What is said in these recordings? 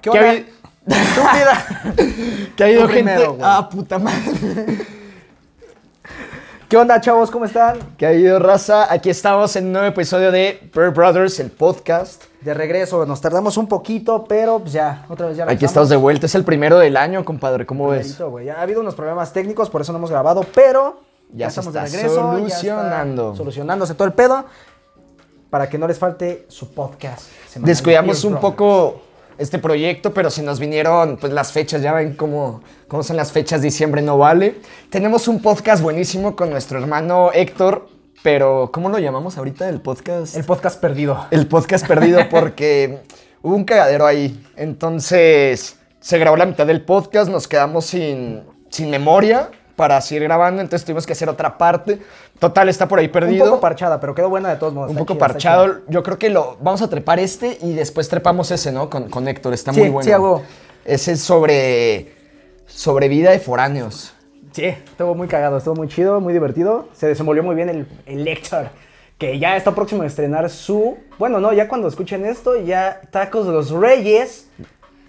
¿Qué ¿Qué Estúpida. Que ha habido Tú gente. ah, puta madre. ¿Qué onda, chavos? ¿Cómo están? Que ha habido raza. Aquí estamos en un nuevo episodio de Bird Brothers, el podcast. De regreso, nos tardamos un poquito, pero pues ya, otra vez ya Aquí estamos de vuelta. Es el primero del año, compadre. ¿Cómo ves? Primerito, güey. Ya ha habido unos problemas técnicos, por eso no hemos grabado, pero Ya estamos de regreso. ya solucionando. está solucionándose todo el pedo para que no les falte su podcast. Descuidamos un poco este proyecto, pero se nos vinieron pues las fechas, ya ven cómo, cómo son las fechas, diciembre no vale. Tenemos un podcast buenísimo con nuestro hermano Héctor, pero ¿cómo lo llamamos ahorita el podcast? El podcast perdido. el podcast perdido porque hubo un cagadero ahí. Entonces se grabó la mitad del podcast, nos quedamos sin, sin memoria para seguir grabando, entonces tuvimos que hacer otra parte. Total, está por ahí perdido. Un poco parchada, pero quedó buena de todos modos. Un poco parchado. Yo creo que lo vamos a trepar este y después trepamos ese, ¿no? Con, con Héctor. Está Sí, muy bueno. sí, huevo. Ese es sobre, sobre vida de foráneos. Sí, estuvo muy cagado, estuvo muy chido, muy divertido. Se desenvolvió muy bien el, el lector, que ya está próximo a estrenar su... Bueno, no, ya cuando escuchen esto, ya Tacos de los Reyes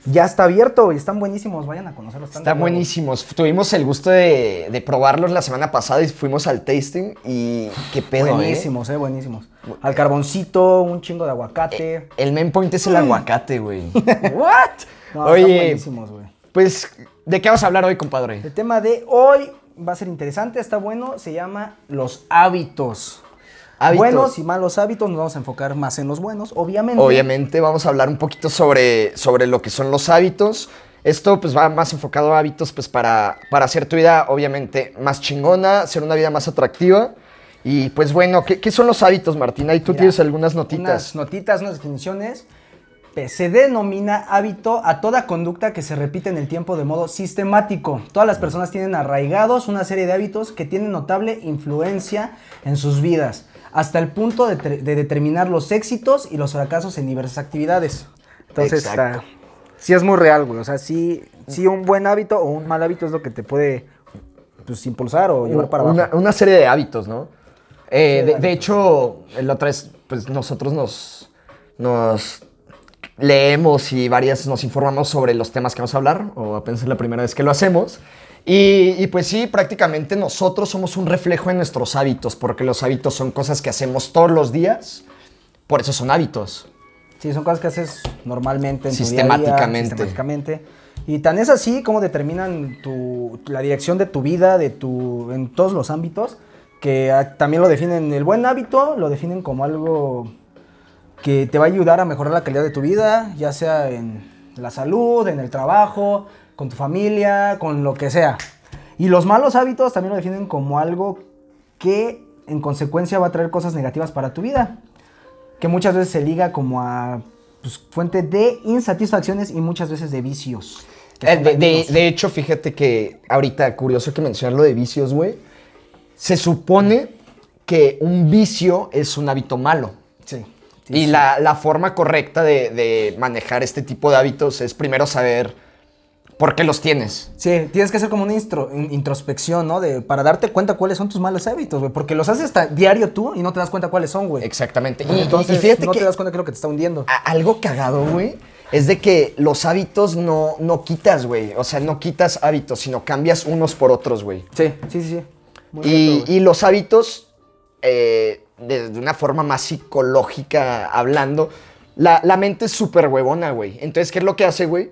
ya está abierto y están buenísimos. Vayan a conocerlos. están Están buenísimos. Tuvimos el gusto de, de probarlos la semana pasada y fuimos al tasting y qué pedo, ¿eh? Buenísimos, eh, buenísimos. Al carboncito, un chingo de aguacate. El main point es el aguacate, güey. ¿What? No, Oye. están buenísimos, güey. Pues, ¿de qué vamos a hablar hoy, compadre? El tema de hoy va a ser interesante, está bueno, se llama los hábitos. Hábitos. Buenos y malos hábitos, nos vamos a enfocar más en los buenos, obviamente. Obviamente vamos a hablar un poquito sobre, sobre lo que son los hábitos. Esto pues va más enfocado a hábitos pues para, para hacer tu vida obviamente más chingona, hacer una vida más atractiva. Y pues bueno, ¿qué, qué son los hábitos, Martina? Ahí tú Mira, tienes algunas Unas notitas. notitas, unas definiciones. Se denomina hábito a toda conducta que se repite en el tiempo de modo sistemático. Todas las personas tienen arraigados una serie de hábitos que tienen notable influencia en sus vidas, hasta el punto de, determinar los éxitos y los fracasos en diversas actividades. Entonces, está- sí es muy real, güey. O sea, sí, sí un buen hábito o un mal hábito es lo que te puede pues, impulsar o llevar para abajo. Una, una serie de hábitos, ¿no? Eh, de hecho, la otra vez, pues nosotros nos, nos leemos y varias nos informamos sobre los temas que vamos a hablar, o apenas es la primera vez que lo hacemos. Y, y pues sí, prácticamente nosotros somos un reflejo de nuestros hábitos, porque los hábitos son cosas que hacemos todos los días, por eso son hábitos. Sí, son cosas que haces normalmente en tu día a día, Sistemáticamente. sistemáticamente. Y tan es así como determinan tu, la dirección de tu vida, de tu, en todos los ámbitos, que también lo definen, el buen hábito lo definen como algo que te va a ayudar a mejorar la calidad de tu vida, ya sea en la salud, en el trabajo, con tu familia, con lo que sea. Y los malos hábitos también lo definen como algo que en consecuencia va a traer cosas negativas para tu vida que muchas veces se liga como a pues, fuente de insatisfacciones y muchas veces de vicios. Eh, de, de- dañinos. de hecho, fíjate que ahorita, curioso que mencionas lo de vicios, güey. Se supone que un vicio es un hábito malo. Sí. sí, y sí. La, la forma correcta de, de manejar este tipo de hábitos es primero saber por qué los tienes. Sí, tienes que hacer como una instro- in- introspección, ¿no? De, para darte cuenta cuáles son tus malos hábitos, güey. Porque los haces hasta diario tú y no te das cuenta cuáles son, güey. Exactamente. Y, Entonces, y fíjate no que te das cuenta que es lo que te está hundiendo. algo cagado, güey, es de que los hábitos no, no quitas, güey. O sea, no quitas hábitos, sino cambias unos por otros, güey. Sí, sí, sí. Muy Y, los hábitos, eh, de, de una forma más psicológica hablando, la, la mente es súper huevona, güey. Entonces, ¿qué es lo que hace, güey?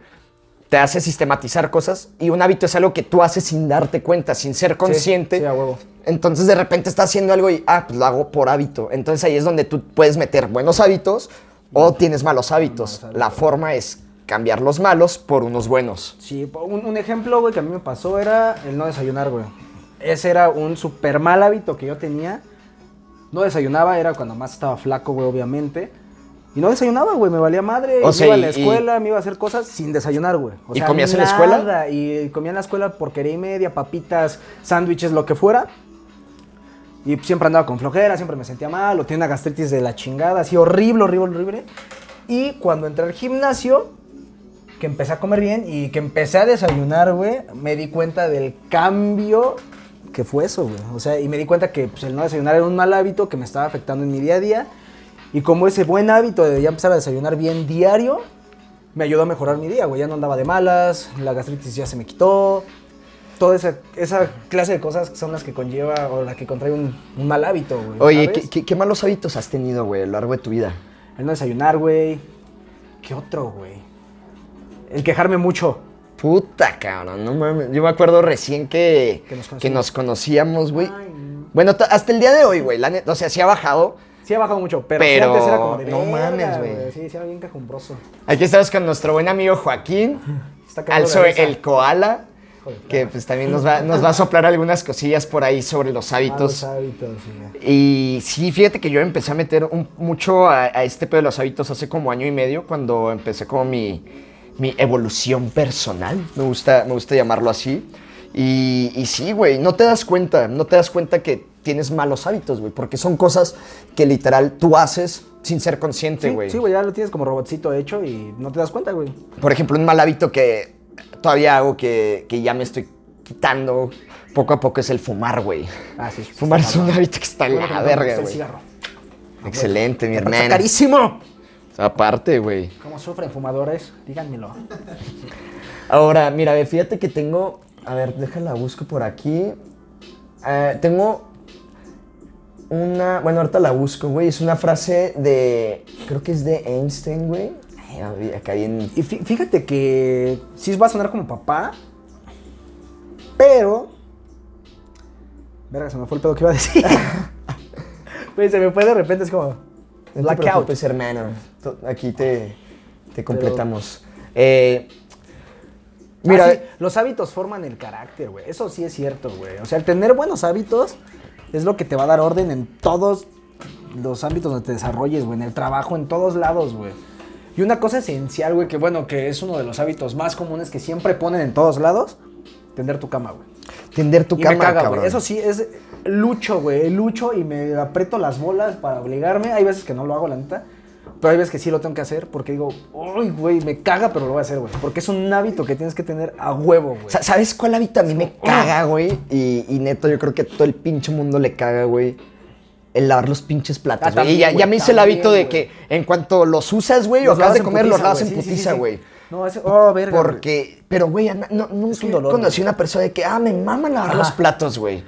Te hace sistematizar cosas y un hábito es algo que tú haces sin darte cuenta, sin ser consciente. sí, a huevo. Entonces, de repente estás haciendo algo y, ah, pues lo hago por hábito. Entonces, ahí es donde tú puedes meter buenos hábitos o tienes malos hábitos. La forma es cambiar los malos por unos buenos. Sí, un, un ejemplo, güey, que a mí me pasó era el no desayunar, güey. Ese era un súper mal hábito que yo tenía. No desayunaba, era cuando más estaba flaco, güey, obviamente. Y no desayunaba, güey, me valía madre. O sea, iba a la y- y- escuela, me iba a hacer cosas sin desayunar, güey. O ¿Y comías en la escuela? nada, Y comía en la escuela porquería y media, papitas, sándwiches, lo que fuera. Y siempre andaba con flojera, siempre me sentía mal, o tenía una gastritis de la chingada, así horrible, horrible, horrible. Y cuando entré al gimnasio, que empecé a comer bien y que empecé a desayunar, güey, me di cuenta del cambio que fue eso, güey. O sea, y me di cuenta que pues, el no desayunar era un mal hábito que me estaba afectando en mi día a día. Y como ese buen hábito de ya empezar a desayunar bien diario, me ayudó a mejorar mi día, güey. Ya no andaba de malas, la gastritis ya se me quitó. Toda esa, esa clase de cosas son las que conlleva o la que contrae un, un mal hábito, güey. Oye. ¿qué, qué, qué malos hábitos has tenido, güey, a lo largo de tu vida? El no desayunar, güey. ¿Qué otro, güey? El quejarme mucho. Puta, cabrón, no mames. Yo me acuerdo recién que, Que nos que nos conocíamos, güey. Ay, no. Bueno, hasta el día de hoy, güey, la neta, o sea, sí ha bajado. Sí ha bajado mucho, pero, antes era como de no mames, güey. Sí, sí era bien cajumbroso. Aquí estamos con nuestro buen amigo Joaquín, risa. el koala, que pues también nos va, nos va a soplar algunas cosillas por ahí sobre los hábitos. Malos hábitos, sí. Y sí, fíjate que yo empecé a meter un- mucho a, a este pedo de los hábitos hace como año y medio, cuando empecé como mi, mi evolución personal, me gusta, me gusta llamarlo así. Y, y sí, güey, no te das cuenta, no te das cuenta que tienes malos hábitos, güey, porque son cosas que literal tú haces sin ser consciente, Sí, güey. sí, güey, ya lo tienes como robotcito hecho y no te das cuenta, güey. Por ejemplo, un mal hábito que todavía hago que, que ya me estoy quitando poco a poco es el fumar, güey. Ah, sí. Fumar es un hábito que está en la verga, el güey. Excelente, mi Está hermano. carísimo. Aparte, güey. ¿Cómo sufren fumadores? Díganmelo. Ahora, mira, fíjate que tengo. A ver, déjala, busco por aquí. Eh, tengo una. Bueno, ahorita la busco, güey. Es una frase de. Creo que es de Einstein, güey. Ay, Acá bien. Y fí- fíjate que sí va a sonar como papá, pero... Verga, se me fue el pedo que iba a decir. Güey, se me fue de repente, es como... No Blackout. preocupes, hermano. Aquí te, te completamos. Eh, mira, Ah, sí, los hábitos forman el carácter, güey. Eso sí es cierto, güey. O sea, el tener buenos hábitos es lo que te va a dar orden en todos los ámbitos donde te desarrolles, güey. En el trabajo, en todos lados, güey. Y una cosa esencial, güey, que bueno, que es uno de los hábitos más comunes que siempre ponen en todos lados, tender tu cama, güey. tender tu y cama, me caga, cabrón. güey. Eso sí, es lucho, güey. Lucho y me aprieto las bolas para obligarme. Hay veces que no lo hago, la neta. Pero hay veces que sí lo tengo que hacer porque digo, uy, güey, me caga, pero lo voy a hacer, güey. Porque es un hábito que tienes que tener a huevo, güey. Sa- ¿Sabes cuál hábito a mí me caga, güey? Y, y neto, yo creo que todo el pinche mundo le caga, güey. El lavar los pinches platos, Ah, güey. y también, ya, ya me hice el hábito de que en cuanto los usas, güey, o acabas de comer, los lavas en güey. Sí, sí, putiza, sí, güey. No, ese, oh, verga. Porque, pero, güey, no, nunca Es un dolor, conocí una persona de que, ah, me mama lavar Ajá. los platos, güey.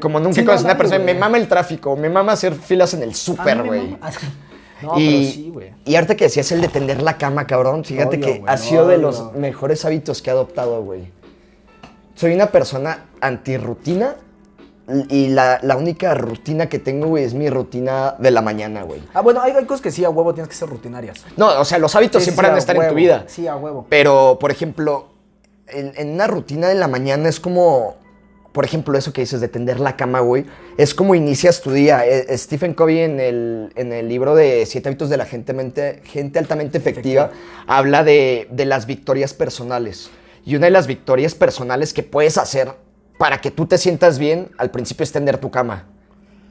Como nunca Sí, no, conocí una persona, güey. me mama el tráfico, me mama hacer filas en el súper, güey. No, y, pero sí, güey. y ahorita que decías el de tender la cama, cabrón, fíjate que ha sido de los mejores hábitos que he adoptado, güey. Soy una persona antirrutina y la, la única rutina que tengo, güey, es mi rutina de la mañana, güey. Ah, bueno, hay, hay cosas que sí a huevo tienes que ser rutinarias. No, o sea, los hábitos Sí, siempre sí, van a estar en tu vida. Sí, a huevo. Pero, por ejemplo, en, en una rutina de la mañana es como, por ejemplo, eso que dices de tender la cama, güey, es como inicias tu día. Eh, eh, Stephen Covey en el, en el libro de Siete hábitos de la gente, mente- gente altamente efectiva, habla de, de las victorias personales. Y una de las victorias personales que puedes hacer para que tú te sientas bien, al principio es tender tu cama.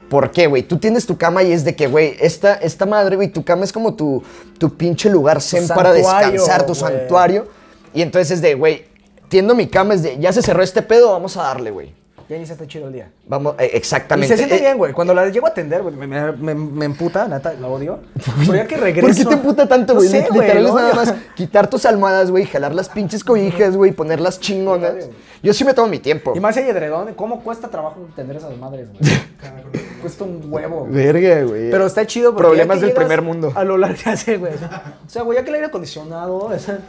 ¿Por qué, güey? Tú tienes tu cama y es de que, güey, esta, esta madre, güey, tu cama es como tu, tu pinche lugar zen para descansar, tu güey. santuario. Y entonces es de, güey, tiendo mi cama, es de, ya se cerró este pedo, vamos a darle, güey. Ya iniciaste chido el día. Vamos, eh, Y exactamente. se siente Eh, bien, güey. Cuando la llego a atender, güey, me, me, me, emputa, neta, la odio. Pero ya que regreso... ¿Por qué te emputa tanto, No güey? sé, güey, Literal es lo nada más quitar tus almohadas, güey, jalar las pinches cobijas, güey, ponerlas chingonas. Yo sí me tomo mi tiempo. Y más hay edredón, ¿cómo cuesta trabajo entender esas madres, güey? cuesta un huevo. Verga, güey. Pero está chido porque. Problemas del primer mundo. A lo largo, ya sé, güey. O sea, güey, ya que el aire acondicionado. o sea,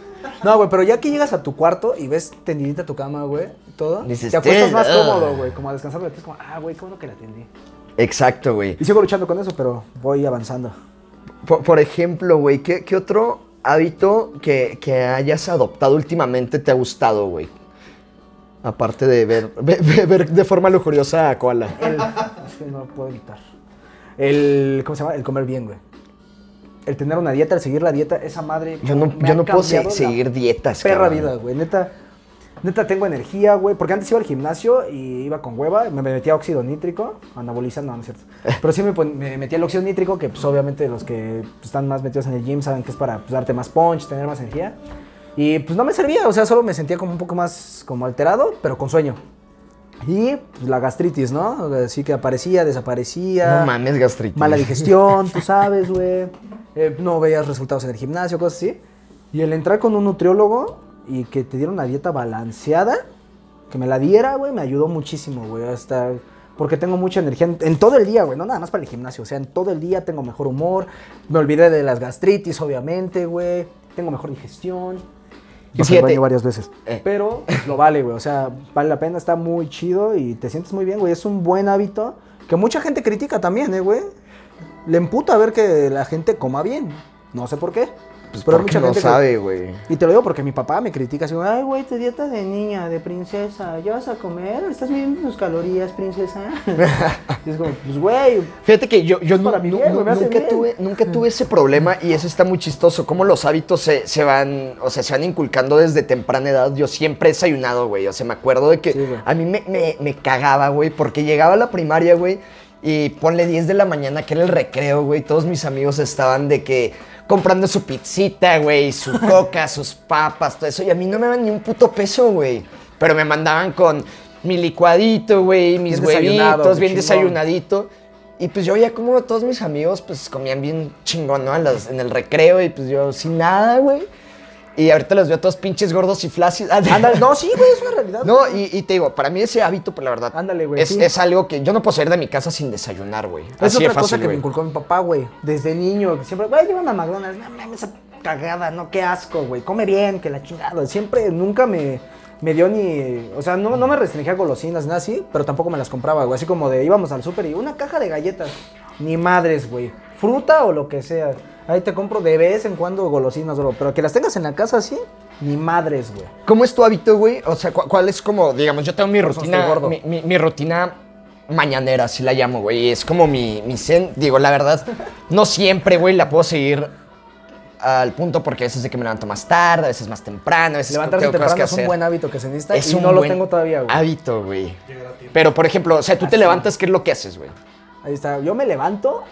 no, güey, pero ya que llegas a tu cuarto y ves tendidita tu cama, güey, todo. Dices, te acuestas más cómodo, güey, como a descansar. Es como, ah, güey, qué bueno que la atendí. Exacto, güey. Y sigo luchando con eso, pero voy avanzando. Por, por ejemplo, güey, ¿qué, qué otro hábito que, que hayas adoptado últimamente te ha gustado, güey? Aparte de ver, ve- ve- ver de forma lujuriosa a Koala. El, es que no lo puedo evitar. El, ¿cómo se llama? El comer bien, güey. El tener una dieta, el seguir la dieta, esa madre. Yo no, yo no puedo se- seguir dietas, perra cabrón. vida, güey. Neta, neta tengo energía, güey. Porque antes iba al gimnasio y iba con hueva. Me metía óxido nítrico, anabolizando, no, no es cierto. Pero sí me, me metía el óxido nítrico, que pues obviamente los que están más metidos en el gym saben que es para pues, darte más punch, tener más energía. Y pues no me servía, o sea, solo me sentía como un poco más como alterado, pero con sueño. Y pues, la gastritis, ¿no? Así que aparecía, desaparecía. No mames, gastritis. Mala digestión, tú sabes, güey. Eh, no veías resultados en el gimnasio, cosas así. Y el entrar con un nutriólogo y que te diera una dieta balanceada, que me la diera, güey, me ayudó muchísimo, güey. Hasta porque tengo mucha energía en, en todo el día, güey, no nada más para el gimnasio. O sea, en todo el día tengo mejor humor. Me olvidé de las gastritis, obviamente, güey. Tengo mejor digestión. Y baño varias veces. Eh. Pero lo vale, güey. O sea, vale la pena, está muy chido y te sientes muy bien, güey. Es un buen hábito que mucha gente critica también, ¿eh, güey? Le emputa ver que la gente coma bien. No sé por qué. Pues pero hay mucha no gente sabe, güey. y te lo digo porque mi papá me critica así, ay, güey, tu dieta de niña, de princesa, ¿ya vas a comer? ¿Estás midiendo tus calorías, princesa? y es como, pues, güey, Fíjate que yo, yo para bien, nunca, tuve, nunca tuve ese problema y eso está muy chistoso. Cómo los hábitos se, se van, o sea, se van inculcando desde temprana edad. Yo siempre he desayunado, güey. O sea, me acuerdo de que Sí, a mí me, me- me cagaba, güey, porque llegaba a la primaria, güey, y ponle 10 de la mañana, que era el recreo, güey. Todos mis amigos estaban de que comprando su pizzita, güey, su coca, sus papas, todo eso. Y a mí no me daban ni un puto peso, güey. Pero me mandaban con mi licuadito, güey, mis huevitos, bien chingón. desayunadito. Y pues yo veía como todos mis amigos pues comían bien chingón, ¿no? En, las- en el recreo y pues yo sin nada, güey. Y ahorita los veo todos pinches gordos y flácidos. ándale, no, sí, güey, es una realidad. No, y, y te digo, para mí ese hábito, pues la verdad, Ándale, güey, es, sí. es algo que yo no puedo salir de mi casa sin desayunar, güey. Es Así otra de fácil, cosa que me inculcó mi papá, güey, desde niño, siempre, güey, llévame a McDonald's, no mames, esa cagada, no, qué asco, güey, come bien, que la chingada. Siempre, nunca me, me dio ni, o sea, no, no me restringía golosinas, nada así, pero tampoco me las compraba, güey, así como de, íbamos al súper y una caja de galletas, ni madres, güey, fruta o lo que sea. Ahí te compro de vez en cuando golosinas, bro, pero que las tengas en la casa así, ni madres, güey. ¿Cómo es tu hábito, güey? O sea, cu- ¿cuál es como, digamos, yo tengo mi rutina, gordo. mi, mi- mi rutina mañanera, así la llamo, güey. y Es como mi, mi zen. Digo, la verdad, no siempre, güey, la puedo seguir al punto porque a veces de que me levanto más tarde, a veces más temprano, a veces Levantarse tengo cosas temprano que es un hacer. buen hábito que se necesita Es y un no lo buen tengo todavía, güey. Hábito, güey. Pero, por ejemplo, o sea, tú te levantas, ¿qué es lo que haces, güey? Ahí está. Yo me levanto.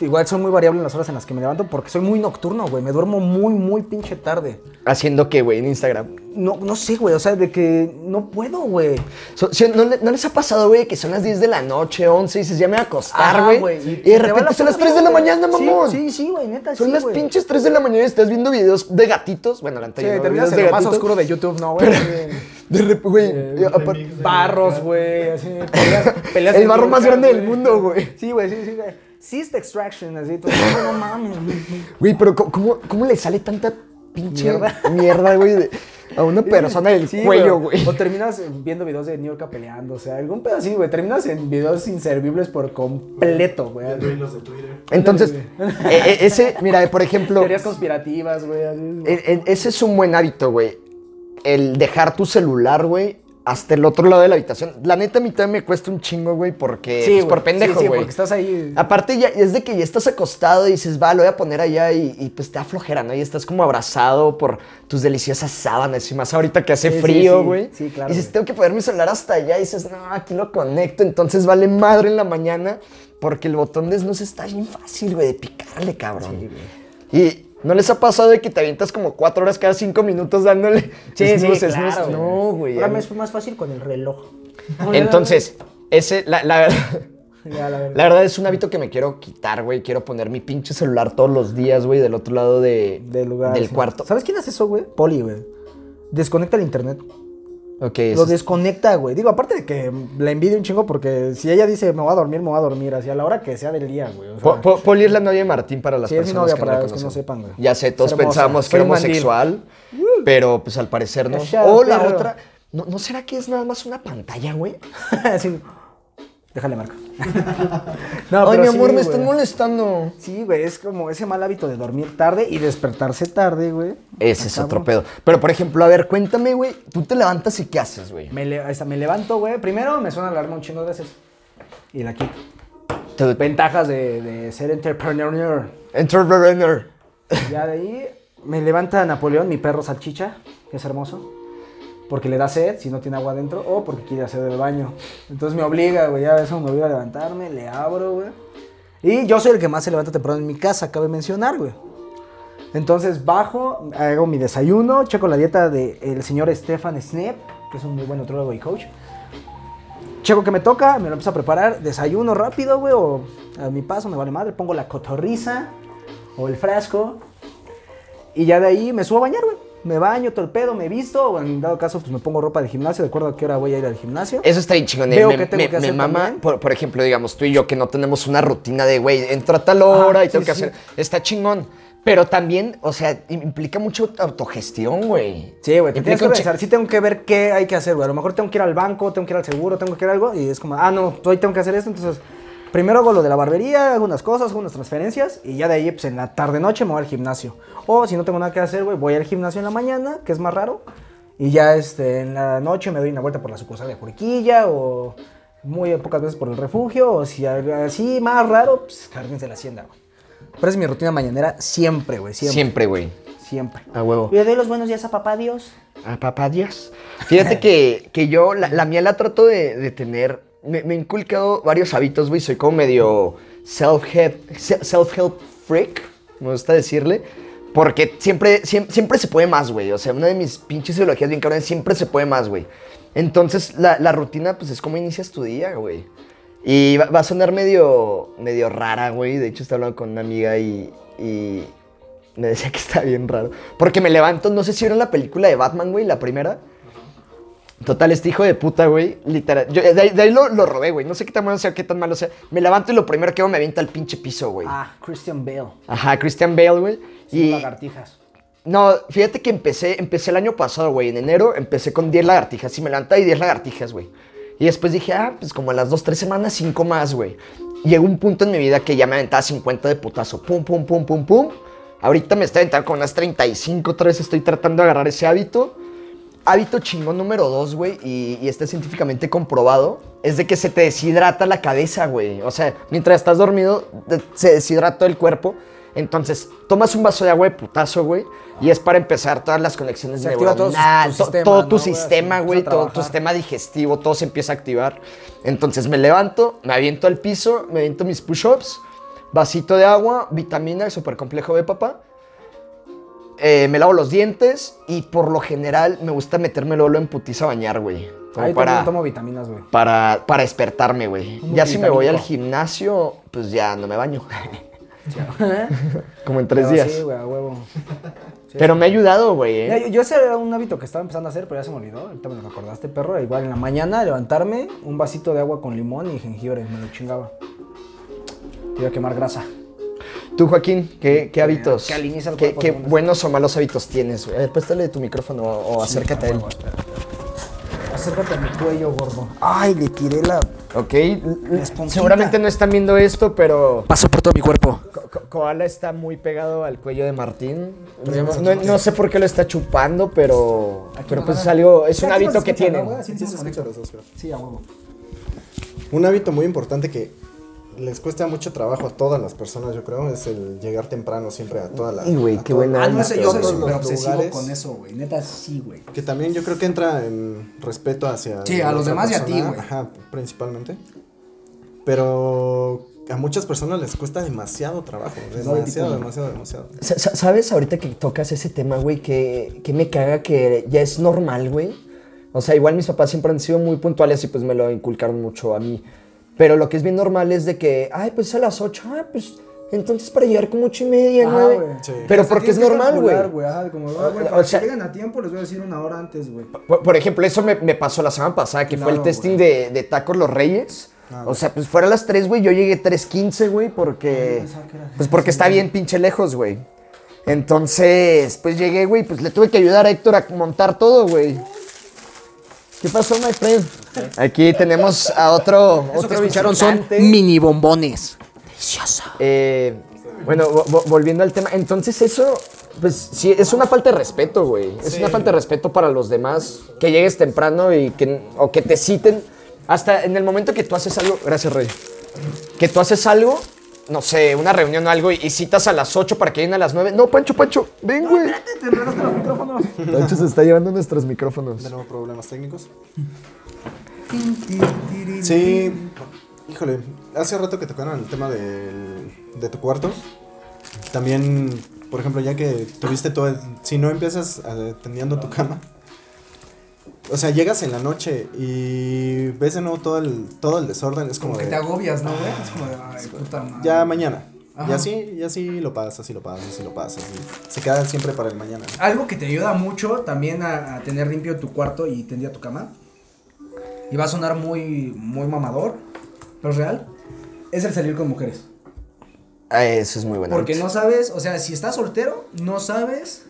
Igual son muy variables las horas en las que me levanto porque soy muy nocturno, güey. Me duermo muy, muy pinche tarde. Haciendo qué, güey, en Instagram. No, no sé, güey. O sea, de que no puedo, güey. So- si- ¿no, le- no les ha pasado, güey, que son las 10 de la noche, 11, y dices, ya me voy a acostar, güey? Y, se de repente la son las puta 3 de la mañana, mamón. Sí, sí, sí, güey, neta, Son sí, las pinches 3 de la mañana y estás viendo videos de gatitos. Bueno, la Sí, anterior. terminas en lo más oscuro de YouTube, ¿no, güey? De repente, güey. Eh, y Barros, güey, así, peleas, peleas El en barro más grande del mundo, güey. Sí, güey, sí, sí, güey. Cyst extraction, así, tú, no, no mames, güey. Güey, pero ¿cómo- ¿cómo, le sale tanta pinche Mierda. güey, a una persona del Sí, cuello, güey? O terminas viendo videos de New York peleando, o sea, algún pedo así, güey. Terminas en videos inservibles por completo, güey. Los de Twitter. Entonces, eh, eh, ese, mira, por ejemplo, Teorías conspirativas, güey. e- e- ese es un buen hábito, güey. El dejar tu celular, güey, hasta el otro lado de la habitación. La neta, a mí también me cuesta un chingo, güey, porque, Sí, pues, güey. por pendejo, Sí, sí, güey. porque estás ahí. Aparte, ya es de que ya estás acostado y dices, va, lo voy a poner allá y, y, pues te da flojera, ¿no? Y estás como abrazado por tus deliciosas sábanas y más ahorita que hace Sí, sí, frío, sí. güey. Sí, claro, Y dices, güey. tengo que poner mi celular hasta allá y dices, no, aquí lo conecto. Entonces vale madre en la mañana porque el botón de snooze está bien fácil, güey, de picarle, cabrón. y ¿no les ha pasado de que te avientas como cuatro horas cada cinco minutos dándole Sí, snooze, sí, claro, No, güey. Ahora me es más fácil con el reloj. Entonces, ese, la, la verdad... Ya, la verdad. La verdad es un hábito que me quiero quitar, güey. Quiero poner mi pinche celular todos los días, güey, del otro lado de, Del lugar. del sí. cuarto. ¿Sabes quién hace eso, güey? Poli, güey. Desconecta el internet. Lo desconecta, güey. Digo, aparte de que la envidio un chingo porque si ella dice me voy a dormir, me voy a dormir. Así a la hora que sea del día, güey. O sea, Po- Po- es la novia de Martín para las Sí, es mi personas novia, que para no los que no sepan, güey. Ya sé, todos hermosa. pensábamos que era mandil. homosexual, pero pues al parecer no. O la otra, ¿no, ¿no será que es nada más una pantalla, güey? Sí. Déjale marco. no, Ay, pero mi sí, amor, me están molestando. Sí, güey, es como ese mal hábito de dormir tarde y despertarse tarde, güey. Ese es otro pedo. Pero, por ejemplo, a ver, cuéntame, güey, tú te levantas y ¿qué haces, güey? Me, le- levanto, güey. Primero me suena la alarma un chingo de veces. Y la quito. Te- Ventajas de, de ser entrepreneur. Entrepreneur. Ya de ahí me levanta Napoleón, mi perro salchicha, que es hermoso. Porque le da sed si no tiene agua adentro o porque quiere hacer el baño. Entonces me obliga, güey, ya eso me obliga a levantarme, le abro, güey. Y yo soy el que más se levanta temprano en mi casa, cabe mencionar, güey. Entonces bajo, hago mi desayuno, checo la dieta del señor Stefan Snep, que es un muy buen nutrólogo y coach. Checo que me toca, me lo empiezo a preparar, desayuno rápido, güey, o a mi paso, me vale madre, pongo la cotorriza o el frasco. Y ya de ahí me subo a bañar, güey. Me baño, todo el pedo, me visto, o en dado caso, pues me pongo ropa del gimnasio, de acuerdo a qué hora voy a ir al gimnasio. Eso está bien chingón. Veo me, que tengo me- que me hacer mama, por, por ejemplo, digamos, tú y yo que no tenemos una rutina de, güey, entro a tal hora Ah, y tengo sí, que sí. hacer. Está chingón. Pero también, o sea, implica mucha autogestión, güey. Sí, güey, te tienes que organizar. Sí tengo que ver qué hay que hacer, güey. A lo mejor tengo que ir al banco, tengo que ir al seguro, tengo que ir a algo. Y es como, ah, no, hoy tengo que hacer esto. Entonces, primero hago lo de la barbería, hago unas cosas, hago unas transferencias. Y ya de ahí, pues en la tarde-noche me voy al gimnasio. O si no tengo nada que hacer, güey, voy al gimnasio en la mañana, que es más raro. Y ya este, en la noche me doy una vuelta por la sucursal de Juriquilla o muy pocas veces por el refugio. O si así más raro, pues jardines de la hacienda, güey. Pero es mi rutina mañanera siempre, güey, siempre. Siempre, güey. Siempre. A huevo. Y le doy los buenos días a papá Dios. A papá Dios. Fíjate que, que yo, la, la mía la trato de, de tener. Me, he inculcado varios hábitos, güey. Soy como medio self-help self freak, me gusta decirle. Porque siempre, siempre, se puede más, güey. O sea, una de mis pinches ideologías bien cabrones, siempre se puede más, güey. Entonces, la, rutina, pues es como inicias tu día, güey. Y va, va a sonar medio, medio rara, güey. De hecho, estaba hablando con una amiga y, y me decía que está bien raro. Porque me levanto, no sé si vieron la película de Batman, güey, la primera. Total, este hijo de puta, güey, literal. Yo, de, ahí- de ahí lo, lo robé, güey. No sé qué tan bueno sea, qué tan malo sea. Me levanto y lo primero que hago me avienta al pinche piso, güey. Ah, Christian Bale. Ajá, Christian Bale, güey. Y Y lagartijas. no, fíjate que empecé, empecé el año pasado, güey. En enero empecé con 10 lagartijas. Y me levantaba y 10 lagartijas, güey. Y después dije, ah, pues como a las 2, 3 semanas, 5 más, güey. Llegó un punto en mi vida que ya me aventaba 50 de putazo. Pum, pum, pum, pum, pum. Ahorita me estoy aventando con unas 35, otra vez estoy tratando de agarrar ese hábito. Hábito chingón número 2, güey, y, y está científicamente comprobado, es de que se te deshidrata la cabeza, güey. O sea, mientras estás dormido, se deshidrata el cuerpo. Entonces, tomas un vaso de agua de putazo, güey, y es para empezar todas las conexiones Se activa todo tu sistema, todo ¿no, tu güey? sistema, todo tu sistema digestivo, todo se empieza a activar. Entonces me levanto, me aviento al piso, me aviento mis push-ups, vasito de agua, vitamina, super complejo de papá. Eh, me lavo los dientes y por lo general me gusta meterme luego en putiza a bañar, güey. Como Ahí para, también tomo vitaminas, güey. para, para despertarme, güey. Ya si me voy al gimnasio, pues ya no me baño. Como en tres Pero días. Sí, güey, a huevo. Sí, Pero sí. me ha ayudado, güey. ¿eh? yo, yo ese era un hábito que estaba empezando a hacer, pero ya se me olvidó. Ahorita me lo recordaste, perro. Igual en la mañana levantarme, un vasito de agua con limón y jengibre. Me lo chingaba. Iba a quemar grasa. Tú, Joaquín, ¿qué, qué hábitos? que aliniza el ¿Qué, cuerpo buenos o malos hábitos tienes? güey? A ver, préstale tu micrófono o, o acércate a él. huevo, espera, espera. Acércate a mi cuello, gordo. Ay, le tiré la. Ok. esponjita. Seguramente no están viendo esto, pero Pasó por todo mi cuerpo. Co- Co- Koala está muy pegado al cuello de Martín. No, no- no sé por qué lo está chupando, pero, pero pues es algo, es un hábito que creo. Sí, a huevo. Un hábito muy importante que les cuesta mucho trabajo a todas las personas, yo creo, es el llegar temprano siempre a todas las. Güey, a qué todas- buena Ah, no, ese yo soy súper los obsesivo con eso, güey. Neta, sí, güey. Que también yo creo que entra en respeto hacia. Sí, a los demás y a ti, persona, güey. Ajá, principalmente. Pero a muchas personas les cuesta demasiado trabajo. Demasiado, demasiado, demasiado. Sa- ¿Sabes ahorita que tocas ese tema, güey? Que, que me caga que ya es normal, güey. O sea, igual mis papás siempre han sido muy puntuales y pues me lo inculcaron mucho a mí. Pero lo que es bien normal es de que, ay, pues es a las 8, ah, pues entonces para llegar como 8 y media, Ajá, nueve. güey. Sí. Pero porque es normal, güey. ah, güey, O para sea- que lleguen a tiempo les voy a decir una hora antes, güey. Por, por ejemplo, eso me, me pasó la semana pasada, que fue el testing de, de Tacos Los Reyes. o sea, pues fuera a las 3, güey, yo llegué 3.15, güey, porque... era- Pues porque está bien pinche lejos, güey. Entonces, pues llegué, güey, pues le tuve que ayudar a Héctor a montar todo, güey. ¿Qué pasó, my friend? Aquí tenemos a otro, otro visitante. mini bombones. Eh, bueno, vo- vo- volviendo al tema, entonces eso, pues sí, es una falta de respeto, güey. Es una falta de respeto para los demás. Que llegues temprano y que, o que te citen. Hasta en el momento que tú haces algo, gracias, Rey. Que tú haces algo, no sé, una reunión o algo y, y citas a las 8 para que lleguen a las 9. No, Pancho, Pancho, ven, güey. Te los micrófonos. Pancho se está llevando nuestros micrófonos. De nuevo, problemas técnicos. Sí, híjole, hace rato que tocaron el tema del- de tu cuarto. También, por ejemplo, ya que tuviste todo el... Si no empiezas eh, tendiendo tu cama, o sea, llegas en la noche y ves de nuevo todo el, todo el desorden, es como, Como que de, te agobias, ¿no, güey? Es como de, ay, puta madre. ya mañana. Y así, y así lo pasas, y lo pasas, y lo pasas. y se queda siempre para el mañana. Algo que te ayuda mucho también a, a tener limpio tu cuarto y tendría tu cama. Y va a sonar muy, muy mamador, pero es real. Es el salir con mujeres. Ah, eso es muy bueno. Porque no sabes, o sea, si estás soltero, no sabes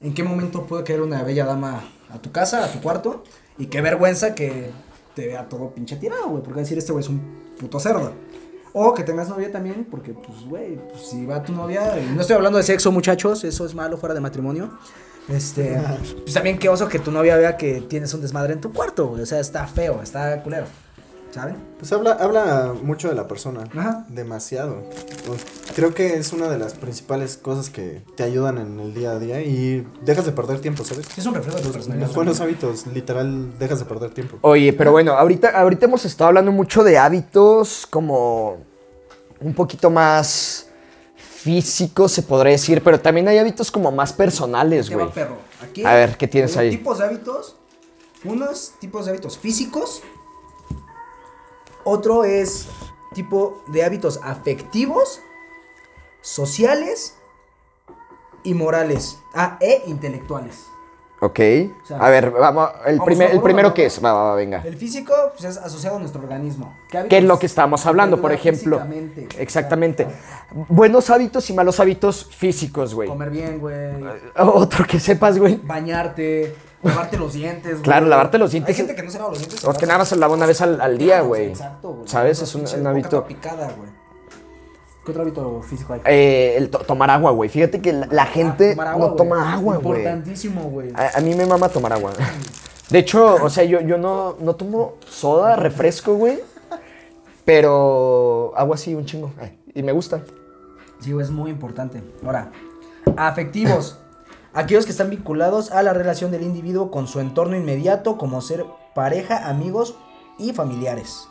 en qué momento puede caer una bella dama a tu casa, a tu cuarto. Y qué vergüenza que te vea todo pinche tirado, güey. Porque va a decir, este güey es un puto cerdo. O que tengas novia también, porque, pues, güey, pues, si va tu novia. y no estoy hablando de sexo, muchachos, eso es malo fuera de matrimonio. Este, pues también qué oso que tu novia vea que tienes un desmadre en tu cuarto, güey. O sea, está feo, está culero. ¿Saben? Pues habla, habla mucho de la persona. Ajá. Demasiado. Pues, creo que es una de las principales cosas que te ayudan en el día a día y dejas de perder tiempo, ¿sabes? Es un reflejo de tu personalidad. Los buenos hábitos, literal, dejas de perder tiempo. Oye, pero bueno, ahorita, ahorita hemos estado hablando mucho de hábitos como un poquito más físicos, se podría decir, pero también hay hábitos como más personales, güey. perro. Aquí A ver, ¿qué tienes hay ahí? Tipos de hábitos. Unos tipos de hábitos físicos. Otro es tipo de hábitos afectivos, sociales y morales. Ah, e intelectuales. Ok. sea, a ver, vamos, el, vamos primer, el primero que es, va, va, va, venga. El físico pues, es asociado a nuestro organismo. ¿Qué es lo que estábamos hablando, por ejemplo? Exactamente. Buenos hábitos y malos hábitos físicos, güey. Comer bien, güey. Otro que sepas, güey. Bañarte. Lavarte los dientes, güey. Claro, lavarte los dientes Hay gente que no se lava los dientes. O que nada más se lava una vez al, al día, güey. Exacto, güey. ¿Sabes? Es un, un hábito. picada, güey. ¿Qué otro hábito físico hay? Eh, el to- tomar agua, güey. Fíjate que la, la gente Ah, agua, no toma agua, güey. Importantísimo, güey. A, a mí me mama tomar agua. De hecho, o sea, yo, yo no, no tomo soda, refresco, güey. Pero agua sí, un chingo. Ay, y me gusta. Sí, güey, es muy importante. Ahora, afectivos. Aquellos que están vinculados a la relación del individuo con su entorno inmediato, como ser pareja, amigos y familiares.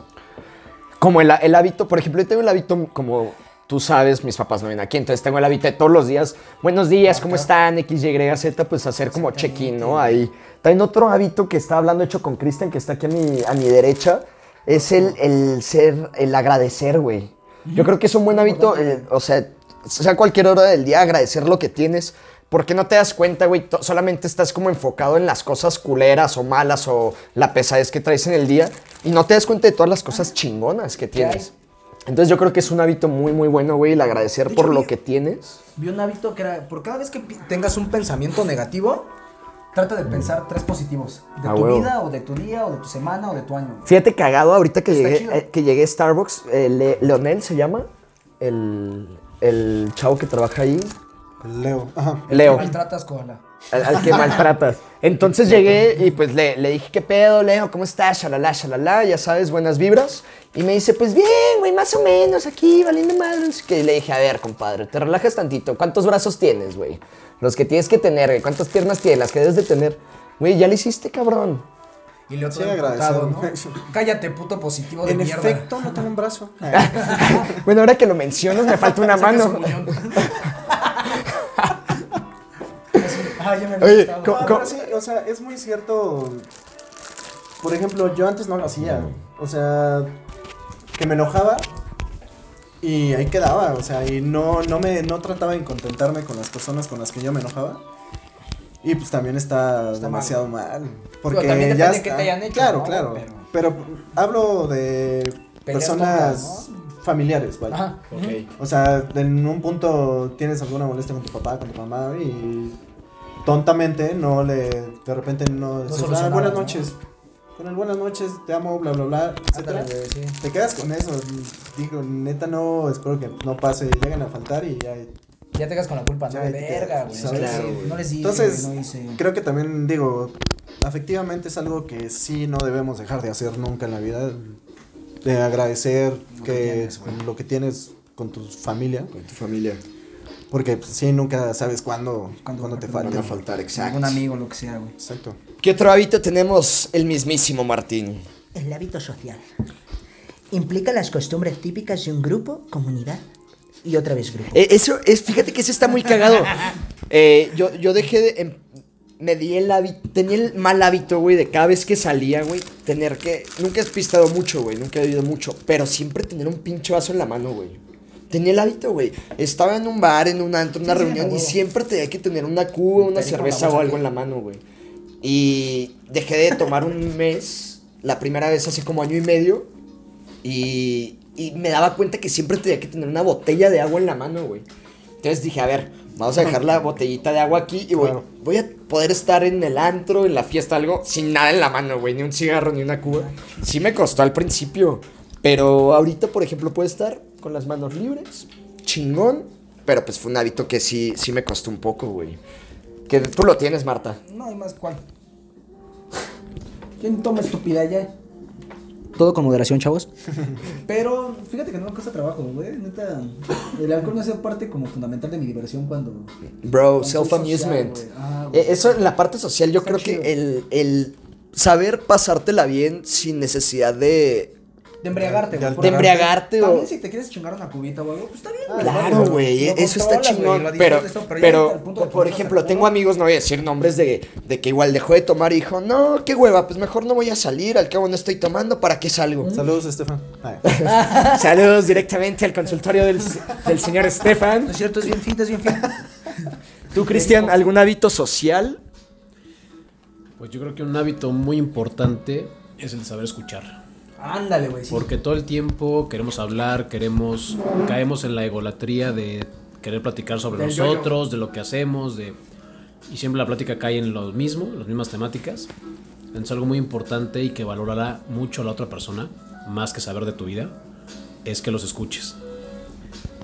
Como el, el hábito, por ejemplo, yo tengo el hábito, como tú sabes, mis papás no vienen aquí, entonces tengo el hábito de todos los días, buenos días, ¿cómo están? X, Y, Z, pues hacer como check-in, ¿no? Ahí. También otro hábito que estaba hablando, hecho con Cristian, que está aquí a mi, a mi derecha, es el, el ser, el agradecer, güey. Yo creo que es un buen hábito, eh, o sea, sea cualquier hora del día, agradecer lo que tienes. Porque no te das cuenta, güey, solamente estás como enfocado en las cosas culeras o malas o la pesadez que traes en el día y no te das cuenta de todas las cosas chingonas que tienes. Entonces yo creo que es un hábito muy, muy bueno, güey, el agradecer De por lo que tienes. Vi un hábito que era, por cada vez que tengas un pensamiento negativo, trata de pensar tres positivos. De Ah, tu huevo. vida, o de tu día, o de tu semana, o de tu año. Fíjate cagado, ahorita que Está llegué, eh, que llegué a Starbucks, eh, Le- Leonel se llama, el, el chavo que trabaja ahí, Leo. Ajá. Leo. Maltratas, koala. al, al que maltratas. Entonces llegué y pues le, le dije, ¿qué pedo, Leo? ¿Cómo estás? Shalala, shalala, ya sabes, buenas vibras. Y me dice, pues bien, güey, más o menos, aquí, valiendo madre. Y le dije, a ver, compadre, te relajas tantito. ¿Cuántos brazos tienes, güey? Los que tienes que tener, güey. ¿Cuántas piernas tienes? Las que debes de tener. Güey, ya lo hiciste, cabrón. Y le otro Sí. ¿no? Cállate, puto positivo de En mierda. efecto, no tengo un brazo. Bueno, ahora que lo mencionas, me falta una mano. Muñón. Ah, ya me había Oye, gustado. co- No, co- pero sí, o sea, es muy cierto. Por ejemplo, yo antes no lo hacía. O sea, que me enojaba y ahí quedaba. O sea, y no, no me no trataba de contentarme con las personas con las que yo me enojaba. Y pues también está, Está demasiado mal. Porque también ya depende de qué está- te hayan hecho, Claro, ¿no? claro. Pero- Pero, hablo de Peleas personas tontas, familiares, vaya. Ajá. O sea, en un punto tienes alguna molestia con tu papá, con tu mamá y tontamente no le, de repente no, dices, ah, buenas ¿no? noches, con el buenas noches, te amo, bla, bla, bla, etcétera. Ándale, güey, sí. Te quedas con eso, digo, neta no, espero que no pase, lleguen a faltar y ya. Ya te quedas con la culpa, ¿no? Ya De te verga, güey. ¿sabes? No les- Claro, No les dije, Entonces, no hice. creo que también, digo, afectivamente es algo que sí no debemos dejar de hacer nunca en la vida, de agradecer Lo que que, tienes, güey. lo que tienes con tu familia. Con tu familia. Porque pues, sí, nunca sabes cuándo, Cuándo cuándo te falta. Van a faltar, exacto. Un amigo, lo que sea, güey. Exacto. ¿Qué otro hábito tenemos? El mismísimo Martín. El hábito social. Implica las costumbres típicas de un grupo, comunidad y otra vez grupo. Eh, eso es, fíjate que eso está muy cagado. Eh, yo, yo dejé de. em, me di el hábito. Tenía el mal hábito, güey, de cada vez que salía, güey, tener que. Nunca he pistado mucho, güey, nunca he bebido mucho, pero siempre tener un pinche vaso en la mano, güey. Tenía el hábito, güey. Estaba en un bar, en un antro, en una Sí, reunión y siempre tenía que tener una cuba, una cerveza o algo en la mano, güey. Y dejé de tomar un mes, la primera vez hace como año y medio. Y, y me daba cuenta que siempre tenía que tener una botella de agua en la mano, güey. Entonces dije, a ver, vamos a dejar la botellita de agua aquí y voy, Claro. voy a poder estar en el antro, en la fiesta, algo, sin nada en la mano, güey, ni un cigarro, ni una cuba. Sí me costó al principio, pero ahorita, por ejemplo, puedo estar con las manos libres, chingón, pero pues fue un hábito que sí, sí me costó un poco, güey. Que tú lo tienes, Marta. No hay más cuál. ¿Quién toma estupidez ya? Todo con moderación, chavos. Pero fíjate que no me cuesta trabajo, güey. Neta, el alcohol no hace parte como fundamental de mi diversión cuando. Bro, self-amusement. Ah. Eh, Eso en la parte social, yo Está creo chido. que el, el saber pasártela bien sin necesidad de... De embriagarte, De güey. alcohol. De embriagarte o- También si te quieres chingar una cubita o algo, pues está bien, güey. Claro, güey, eso está güey, chingón. Pero, pero, de por, ejemplo, tengo amigos, no voy a decir nombres, de, de que igual dejó de tomar y dijo, no, qué hueva, pues mejor no voy a salir, al cabo no estoy tomando, ¿para qué salgo? Saludos, Estefan. Saludos directamente al consultorio del, del señor No Estefan. es cierto, es bien finta, es bien finta. ¿Tú, Cristian, algún hábito social? Pues yo creo que un hábito muy importante es el de saber escuchar. Ándale, güey. sí. Porque todo el tiempo queremos hablar, queremos, caemos en la egolatría de querer platicar sobre Del nosotros, de lo que hacemos, de y siempre la plática cae en lo mismo, las mismas temáticas. Es algo muy importante y que valorará mucho a la otra persona, más que saber de tu vida, es que los escuches.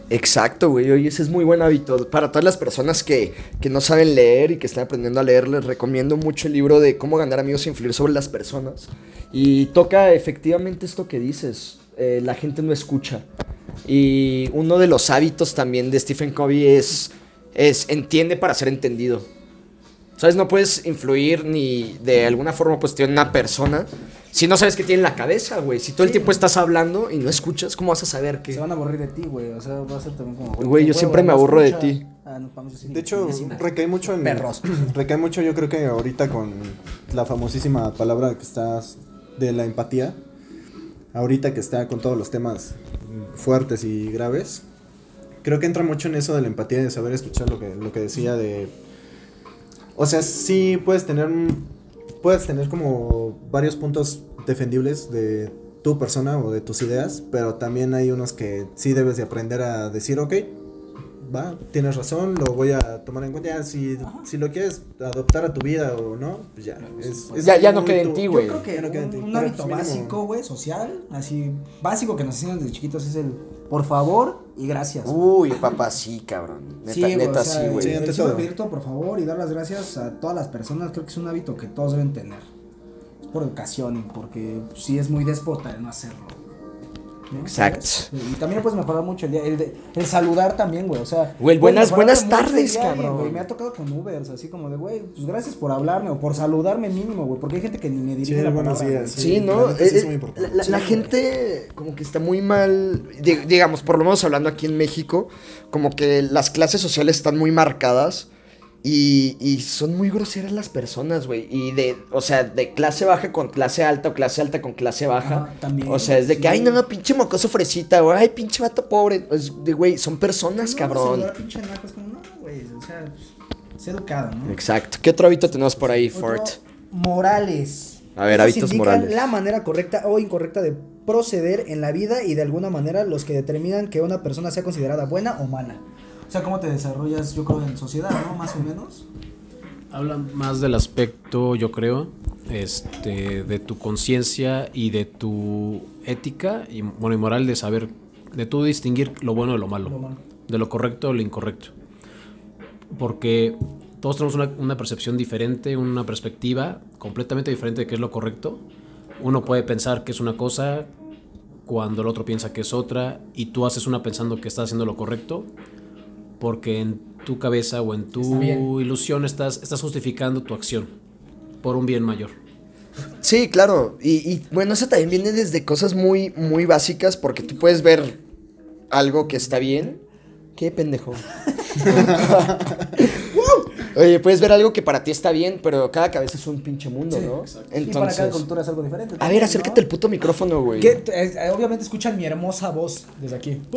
Exacto, güey. Oye, ese es muy buen hábito. Para todas las personas que, que no saben leer y que están aprendiendo a leer, les recomiendo mucho el libro de Cómo ganar amigos e influir sobre las personas. Y toca efectivamente esto que dices. eh, la gente no escucha. Y uno de los hábitos también de Stephen Covey es, es entiende para ser entendido. ¿Sabes? No puedes influir ni de alguna forma pues en una persona si no sabes qué tiene en la cabeza, güey. Si todo el Sí. tiempo estás hablando y no escuchas, ¿cómo vas a saber que... Se van a aburrir de ti, güey. O sea, va a ser también como. Güey, yo siempre me aburro de ti. Ah, no, vamos a decir De hecho, recae mucho en. Perros. Recae mucho, yo creo que ahorita con la famosísima palabra que estás de la empatía. Ahorita que está con todos los temas mm, fuertes y graves. Creo que entra mucho en eso de la empatía, de saber escuchar lo que, lo que decía de. O sea, sí puedes tener. un- Puedes tener como varios puntos defendibles de tu persona o de tus ideas, pero también hay unos que sí debes de aprender a decir, ok, va, tienes razón, lo voy a tomar en cuenta. Ya, si, si lo quieres adoptar a tu vida o no, pues ya. es- es Ya- ya no queda en ti, Yo güey. creo que Ya no queda en ti. un, un hábito pues, mínimo- básico, güey, social, así, básico que nos enseñan desde chiquitos es el por favor y gracias. Uy, papá, sí, cabrón. Neta, Sí, neta, o sea, sí, güey. sí, el pedir todo por favor y dar las gracias a todas las personas, creo que es un hábito que todos deben tener. Es por educación y porque sí es muy déspota el no hacerlo. ¿No? Exacto. ¿Sabes? Y también puedes mejorar mucho el día, el, de- el saludar también, güey, o sea. Güey, buenas- buenas tardes, día y, cabrón. güey, me ha tocado con Ubers, así como de, güey, pues gracias por hablarme o por saludarme mínimo, güey, porque hay gente que ni me dirige Sí, la buenos palabra, días. Sí, Sí, ¿no? sí es Eh, muy eh, importante. La, la Sí, gente como que está muy mal, di- digamos, por lo menos hablando aquí en México, como que las clases sociales están muy marcadas y, y son muy groseras las personas, güey. Y de, o sea, de clase baja con clase alta o clase alta con clase baja. También, o sea, es de sí. que, ay, no, no, pinche mocoso fresita, güey, ay, pinche vato pobre. Es de, güey, son personas, No, cabrón. saludar pinche es como, no, güey, o sea, pues, sé educado, ¿no? Exacto. ¿Qué otro hábito tenemos por ahí, Fort? Morales. A ver, hábitos morales. La manera correcta o incorrecta de proceder en la vida y de alguna manera los que determinan que una persona sea considerada buena o mala. O sea, cómo te desarrollas, yo creo, en sociedad, ¿no? Más o menos. Habla más del aspecto, yo creo, este, de tu conciencia y de tu ética y bueno y moral de saber, de tú distinguir lo bueno de lo malo, Lo malo. de lo correcto de lo incorrecto, porque todos tenemos una, una percepción diferente, una perspectiva completamente diferente de qué es lo correcto. Uno puede pensar que es una cosa cuando el otro piensa que es otra y tú haces una pensando que estás haciendo lo correcto porque en tu cabeza o en tu ilusión estás, estás justificando tu acción por un bien mayor. Sí, claro. Y, y, bueno, eso también viene desde cosas muy, muy básicas porque tú puedes ver algo que está bien. ¿Qué pendejo? Oye, puedes ver algo que para ti está bien, pero cada cabeza es un pinche mundo, Sí, ¿no? exacto. y para Entonces. cada cultura es algo diferente. A ver, ¿no? acércate el puto micrófono, güey. Eh, obviamente escuchan mi hermosa voz desde aquí.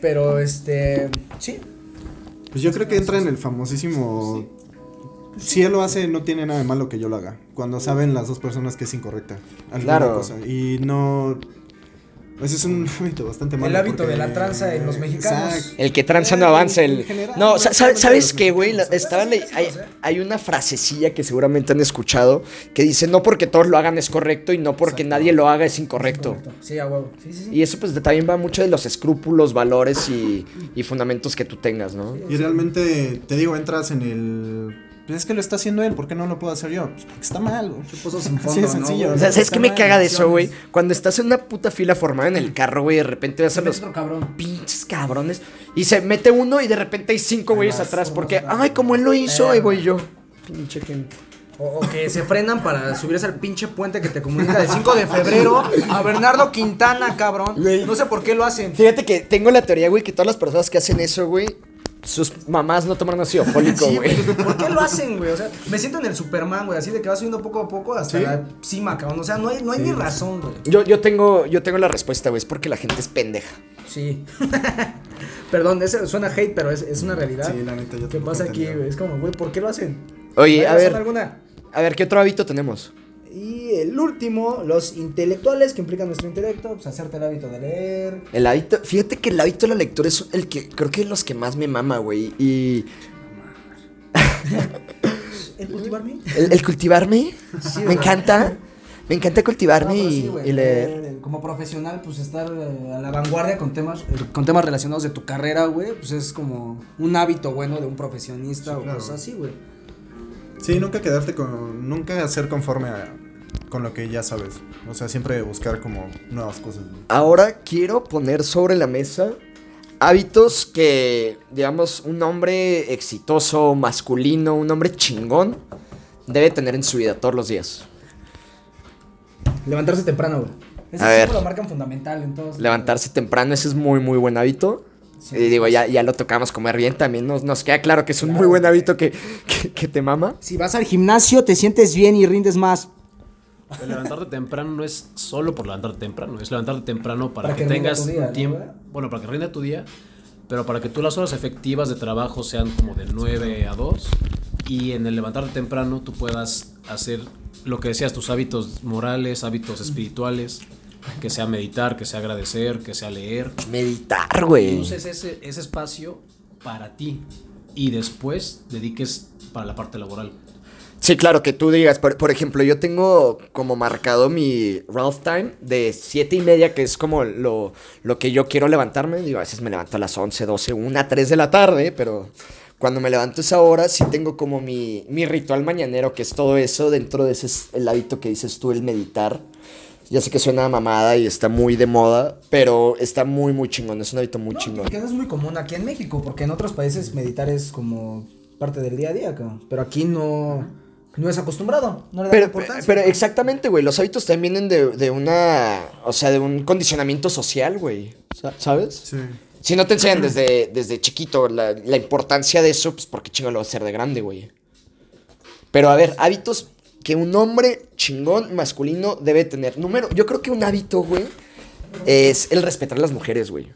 Pero este. Sí. Pues yo creo que entra en el famosísimo. Si él lo hace, no tiene nada de malo que yo lo haga. Cuando saben las dos personas que es incorrecta. alguna Claro. cosa. Y no. Pues es un hábito bastante malo. El hábito porque- de la tranza en los mexicanos. Exacto. El que tranza no Eh, avanza. El... general, no, ¿sabes los qué, güey? Estaban hay, hay una frasecilla que seguramente han escuchado que dice: No porque todos lo hagan es correcto y no porque nadie lo haga es incorrecto. Sí, a huevo. Sí, sí, sí. Y eso, pues también va mucho de los escrúpulos, valores y, y fundamentos que tú tengas, ¿no? Y realmente, te digo, entras en el. Pues es que lo está haciendo él, ¿por qué no lo puedo hacer yo? Pues porque está mal, güey. Sin fondo, de ¿no, sencillo. güey? O sea, ¿sabes qué me caga de eso, güey? Cuando estás en una puta fila formada en el carro, güey, de repente ves a los cabrón. pinches cabrones y se mete uno y de repente hay cinco güeyes atrás porque, ay, como él lo hizo, ahí voy yo. Pinche gente. O, o que se frenan para subirse al pinche puente que te comunica del 5 de febrero a Bernardo Quintana, cabrón. No sé por qué lo hacen. Fíjate que tengo la teoría, güey, que todas las personas que hacen eso, güey, sus mamás no toman ácido fólico, güey. ¿Por qué lo hacen, güey? O sea, me siento en el Superman, güey, así de que va subiendo poco a poco hasta Sí. la cima, cabrón. O sea, no hay, no hay ni razón, güey. Yo, yo tengo, yo tengo la respuesta, güey, es porque la gente es pendeja. Sí. Perdón, ese suena hate, pero es, es una realidad. Sí, la neta, yo ¿Qué pasa aquí, güey? Es como, güey, ¿por qué lo hacen? Oye, ¿Hay a razón ver, alguna? a ver, ¿qué otro hábito tenemos? Y el último, los intelectuales que implican nuestro intelecto, pues hacerte el hábito de leer. El hábito, fíjate que el hábito de la lectura es el que, creo que es los que más me mama, güey, y El cultivarme. el, el cultivarme, me encanta, me encanta cultivarme No, y, sí, güey, y leer. eh, Como profesional, pues estar eh, a la vanguardia con temas, eh, con temas relacionados de tu carrera, güey, pues es como un hábito bueno de un profesionista o claro. cosas así, güey. Sí, nunca quedarte con. Nunca ser conforme a- con lo que ya sabes. O sea, siempre buscar como nuevas cosas. Ahora quiero poner sobre la mesa hábitos que, digamos, un hombre exitoso, masculino, un hombre chingón, debe tener en su vida todos los días. Levantarse temprano, güey. Ese A ver. lo marcan fundamental en todos. Levantarse temprano, ese es muy, muy buen hábito. Sí. y digo, ya, ya lo tocamos comer bien también. Nos, nos queda claro que es un muy buen hábito que, que, que te mama. Si vas al gimnasio, te sientes bien y rindes más. El levantarte temprano no es solo por levantarte temprano, es levantarte temprano para, Para que, que tengas tu día, un ¿no, tiempo, güey? bueno, para que rinda tu día, pero para que tú las horas efectivas de trabajo sean como de 9 a 2 y en el levantarte temprano tú puedas hacer lo que decías, tus hábitos morales, hábitos espirituales, que sea meditar, que sea agradecer, que sea leer. Meditar, güey. Uses ese, ese espacio para ti y después dediques para la parte laboral. Sí, claro, que tú digas, por, por ejemplo, yo tengo como marcado mi Ralph Time de 7 y media, que es como lo, lo que yo quiero levantarme. Digo, a veces me levanto a las 11, 12, 1, 3 de la tarde, pero cuando me levanto esa hora sí tengo como mi, mi ritual mañanero, que es todo eso. Dentro de ese es el hábito que dices tú, el meditar. Ya sé que suena mamada y está muy de moda, pero está muy, muy chingón. Es un hábito muy No, chingón. porque no es muy común aquí en México, porque en otros países meditar es como parte del día a día, cabrón. Pero aquí no, no es acostumbrado, no le da Pero, importancia. pero exactamente, güey. Los hábitos también vienen de, de una. O sea, de un condicionamiento social, güey. Sa- ¿Sabes? Sí. Si no te enseñan desde, desde chiquito la, la importancia de eso, pues porque chingón lo va a hacer de grande, güey. Pero a ver, hábitos que un hombre chingón masculino debe tener. Número, yo creo que un hábito, güey, es el respetar a las mujeres, güey.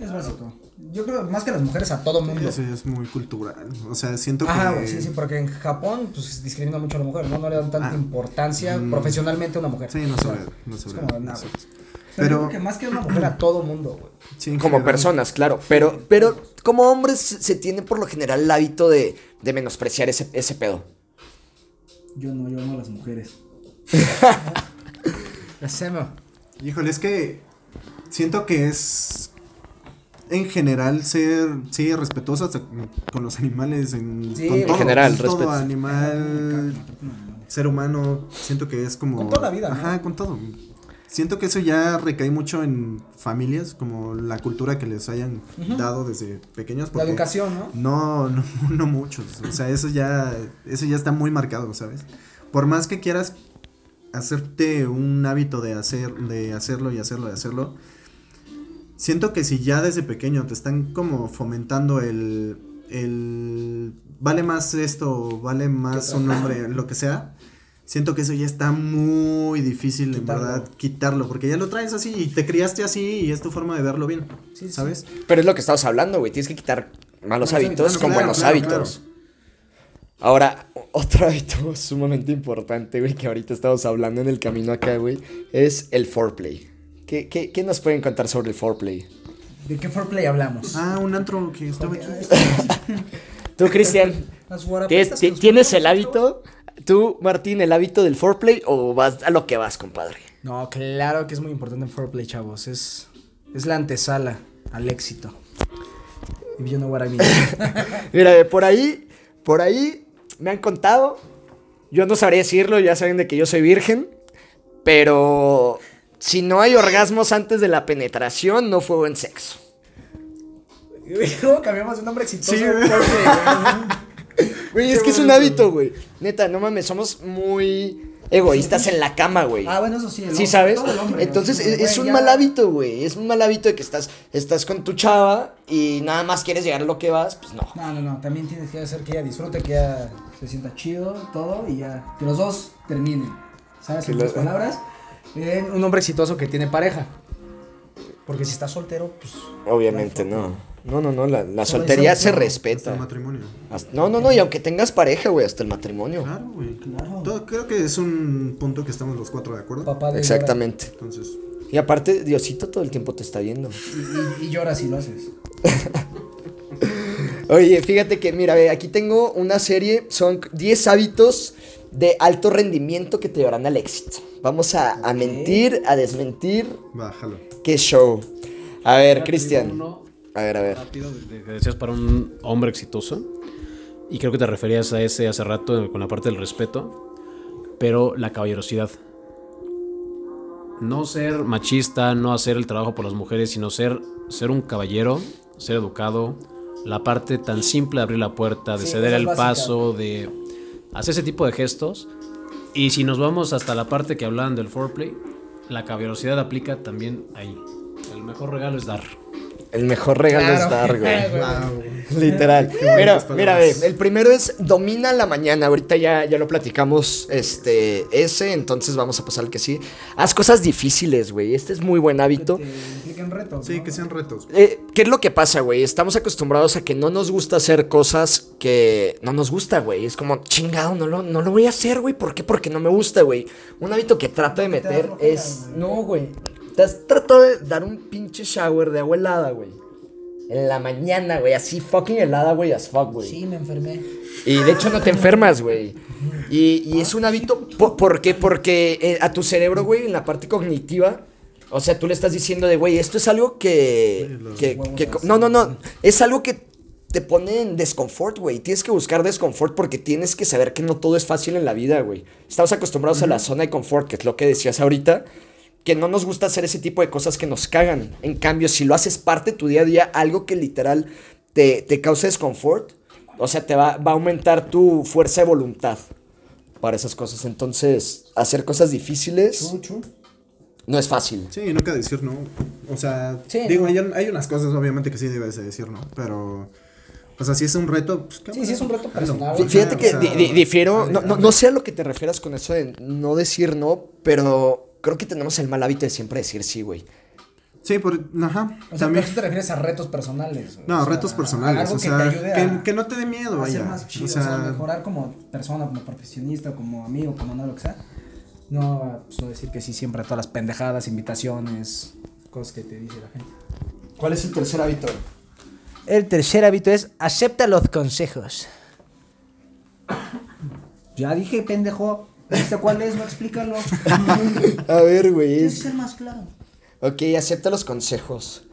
Es básico. Yo creo más que las mujeres a todo mundo. Eso es muy cultural. O sea, siento Ajá, que. güey, sí, sí, porque en Japón pues discrimina mucho a la mujer, ¿no? No le dan tanta Ah. importancia profesionalmente a una mujer. Sí, no O sea, sobre. No es sobre. como, nah, no sobre. Pero creo que más que a una mujer a todo mundo, güey. sí, Como personas, claro. Pero, pero como hombres se tiene por lo general el hábito de, de menospreciar ese, ese pedo. Yo no, yo amo a las mujeres. las amo. Híjole, es que siento que es en general ser sí respetuosa con los animales en, Sí, con en todo, general, con todo respeto. animal, ser humano, siento que es como Con toda la vida, ¿no? Ajá, con todo. Siento que eso ya recae mucho en familias, como la cultura que les hayan dado desde pequeños. La educación, ¿no? No, no, no muchos. O sea, eso ya, eso ya está muy marcado, ¿sabes? Por más que quieras hacerte un hábito de hacer, de hacerlo y hacerlo y hacerlo, siento que si ya desde pequeño te están como fomentando el, el vale más esto, vale más un nombre, lo que sea, siento que eso ya está muy difícil, en verdad, quitarlo, porque ya lo traes así y te criaste así y es tu forma de verlo bien, Sí, sí. ¿sabes? Pero es lo que estamos hablando, güey. Tienes que quitar malos hábitos con Claro, buenos claro, hábitos. Ahora, otro hábito sumamente importante, güey, que ahorita estamos hablando en el camino acá, güey, es el foreplay. ¿Qué, qué, qué nos pueden contar sobre el foreplay? ¿De qué foreplay hablamos? Ah, un antro que estaba aquí. Tú, Cristian, ¿tienes, guarapetas ti- que nos ¿tienes ponemos el hábito? ¿Tú, Martín, el hábito del foreplay o vas a lo que vas, compadre? No, claro que es muy importante el foreplay, chavos. Es, es la antesala al éxito. Know what I mean. Mira, por ahí, por ahí me han contado. Yo no sabría decirlo, ya saben de que yo soy virgen. Pero si no hay orgasmos antes de la penetración, no fue buen sexo. ¿Cómo cambiamos de nombre exitoso? Sí, güey. es que es un hábito, güey. Neta, no mames, somos muy egoístas en la cama, güey. Ah, bueno, eso sí. el ¿Sí sabes? todo el hombre, Entonces es, un ya- mal hábito, güey. Es un mal hábito de que estás, estás con tu chava y nada más quieres llegar a lo que vas, pues no. No, no, no. También tienes que hacer que ella disfrute, que ella se sienta chido, todo, y ya. Que los dos terminen. ¿Sabes? En otras palabras. Eh, un hombre exitoso que tiene pareja. Porque si está soltero, pues. Obviamente no. No, no, no, la, la soltería se no, Hasta respeta. el matrimonio. Hasta- no, no, no, y aunque tengas pareja, güey, hasta el matrimonio. Claro, güey. Claro. Todo- creo que es un punto que estamos los cuatro de acuerdo. Papá de Exactamente. Entonces, Y aparte, Diosito todo el tiempo te está viendo. Y, y, y llora si lo haces. Oye, fíjate que, mira, ve, aquí tengo una serie, son 10 hábitos de alto rendimiento que te llevarán al éxito. Vamos a, a mentir, a desmentir. bájalo. Qué show. A ver, Cristian. uno, A ver, a ver. Rápido, decías para un hombre exitoso. Y creo que te referías a ese hace rato eh, con la parte del respeto. Pero la caballerosidad. No ser machista, no hacer el trabajo por las mujeres, sino ser, ser un caballero, ser educado. La parte tan simple de abrir la puerta, de Sí, ceder el paso, de hacer ese tipo de gestos. Y si nos vamos hasta la parte que hablaban del foreplay, la caballerosidad aplica también ahí. El mejor regalo es dar. El mejor regalo es Claro. dar, güey. Wow. Literal. Mira, mira, ve, el primero es domina la mañana. Ahorita ya, ya lo platicamos, este, ese, entonces vamos a pasar al que sí. Haz cosas difíciles, güey. Este es muy buen hábito. Que impliquen retos. Sí, ¿no? que sean retos. Eh, ¿Qué es lo que pasa, güey? Estamos acostumbrados a que no nos gusta hacer cosas que no nos gusta, güey. Es como, chingado, no lo, no lo voy a hacer, güey. ¿Por qué? Porque no me gusta, güey. Un hábito que trato de meter es... No, güey. Te has tratado de dar un pinche shower de agua helada, güey. En la mañana, güey. Así fucking helada, güey, as fuck, güey. Sí, me enfermé. Y de hecho no te enfermas, güey. Y, y es un hábito. po- ¿Por qué? Porque eh, a tu cerebro, güey, en la parte cognitiva. O sea, tú le estás diciendo de, güey, esto es algo que. que- que- no, no, no. Es algo que te pone en desconfort, güey. Tienes que buscar desconfort porque tienes que saber que no todo es fácil en la vida, güey. Estamos acostumbrados a la zona de confort, que es lo que decías ahorita. Que no nos gusta hacer ese tipo de cosas que nos cagan. En cambio, si lo haces parte de tu día a día, algo que literal te, te causa desconfort, o sea, te va, va a aumentar tu fuerza de voluntad para esas cosas. Entonces, hacer cosas difíciles no es fácil. Sí, nunca decir no. O sea, Sí, digo, no. hay, hay unas cosas obviamente que sí debes de decir no, pero... O sea, si es un reto, pues... Sí, sí, es un reto personal. Fí- Fíjate que o sea, di- di- difiero, no, no, no sé a lo que te refieras con eso de no decir no, pero creo que tenemos el mal hábito de siempre decir sí, güey. Sí, por... Ajá. O sea, también... pero eso te refieres a retos personales. güey. No, O sea, retos personales. Algo o que sea, te ayude que, a, que no te dé miedo, vaya. más chido, o sea, mejorar como persona, como profesionista, como amigo, como no, lo que sea. No, pues, no decir que sí siempre a todas las pendejadas, invitaciones, cosas que te dice la gente. ¿Cuál es el tercer hábito? El tercer hábito es acepta los consejos. Ya dije, pendejo. ¿Viste cuál es? No explícalo. A ver, güey. Tienes que ser más claro. Ok, acepta los consejos.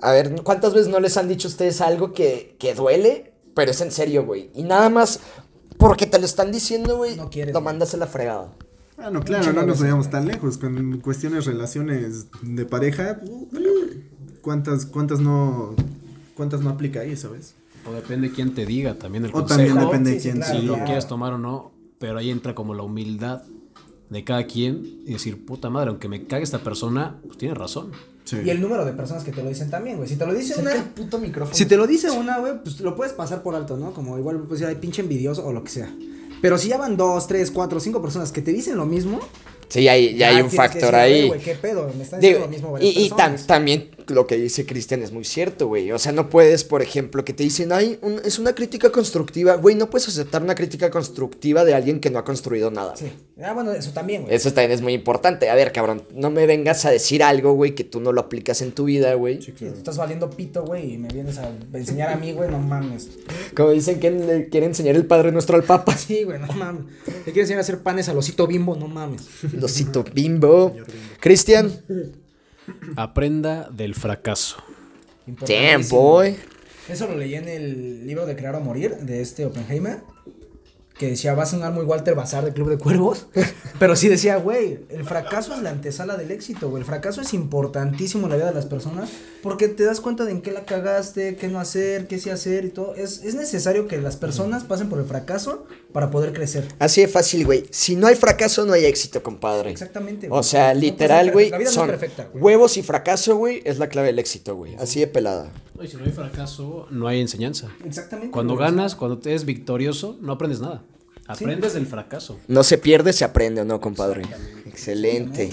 A ver, ¿cuántas veces no les han dicho a ustedes algo que, que duele? Pero es en serio, güey. Y nada más porque te lo están diciendo, güey, No quieres, lo mandas a la fregada. Ah, no, claro, no nos vayamos tan lejos. Con cuestiones, relaciones de pareja, ¿cuántas, cuántas no... ¿Cuántas no aplica ahí, sabes? O depende quién te diga también el O consejo. también depende de Sí, sí, quién claro, si lo quieres tomar o no, pero ahí entra como la humildad de cada quien y decir, puta madre, aunque me cague esta persona, pues tiene razón. Sí. Y el número de personas que te lo dicen también, güey. Si te lo dice Cerca el una. puto micrófono. Si te lo dice una, güey, pues lo puedes pasar por alto, ¿no? Como igual, pues ya hay pinche envidioso o lo que sea. Pero si ya van dos, tres, cuatro, cinco personas que te dicen lo mismo, Sí, hay, ya hay un factor decir, ahí. "Güey, güey, ¿Qué pedo? Me están diciendo Digo, lo mismo y, y tam- personas". también lo que dice Cristian es muy cierto, güey. O sea, no puedes, por ejemplo, que te dicen, ay, un- es una crítica constructiva. Güey, no puedes aceptar una crítica constructiva de alguien que no ha construido nada. Sí. Ah, bueno, eso también, güey. Eso también es muy importante. A ver, cabrón, no me vengas a decir algo, güey, que tú no lo aplicas en tu vida, güey. Sí, tú estás valiendo pito, güey, y me vienes a enseñar a mí, güey, no mames. Como dicen que le quiere enseñar el Padre Nuestro al Papa. Sí, güey, no mames. Le quiero enseñar a hacer panes al osito bimbo, no mames. Losito bimbo. Cristian. Aprenda del fracaso. Damn, boy. Eso lo leí en el libro de Crear o Morir de este Oppenheimer. Que decía, va a sonar muy Walter Bazar de Club de Cuervos. Pero sí decía, güey, el fracaso es la antesala del éxito, güey. El fracaso es importantísimo en la vida de las personas. Porque te das cuenta de en qué la cagaste, qué no hacer, qué sí hacer y todo. Es, es necesario que las personas pasen por el fracaso para poder crecer. Así de fácil, güey. Si no hay fracaso, no hay éxito, compadre. Exactamente, O güey. sea, No puede literal, güey, perfecta. La vida no es son perfecta, güey. huevos y fracaso, güey, es la clave del éxito, güey. Así de pelada. Y si no hay fracaso, no hay enseñanza. Exactamente. Cuando güey. ganas, cuando te eres victorioso, no aprendes nada. Aprendes del fracaso. No se pierde, se aprende, ¿o no, compadre? Excelente.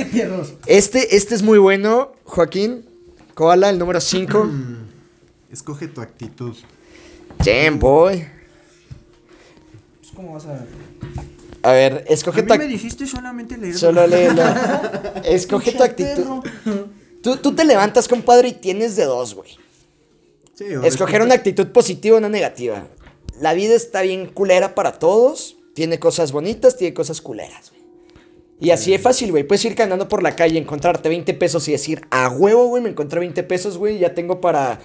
Este, este es muy bueno, Joaquín. Koala, el número 5. Escoge tu actitud. Damn, boy. Pues, ¿Cómo vas a.? A ver, escoge tu actitud. dijiste solamente leer. Solo léelo. Escoge tu actitud. Tú, tú te levantas, compadre, y tienes de dos, güey. Sí, Escoger una actitud positiva o una negativa. La vida está bien culera para todos. Tiene cosas bonitas, tiene cosas culeras, güey. Y así es fácil, güey. Puedes ir caminando por la calle, encontrarte 20 pesos y decir, a huevo, güey, me encontré 20 pesos, güey. Ya tengo para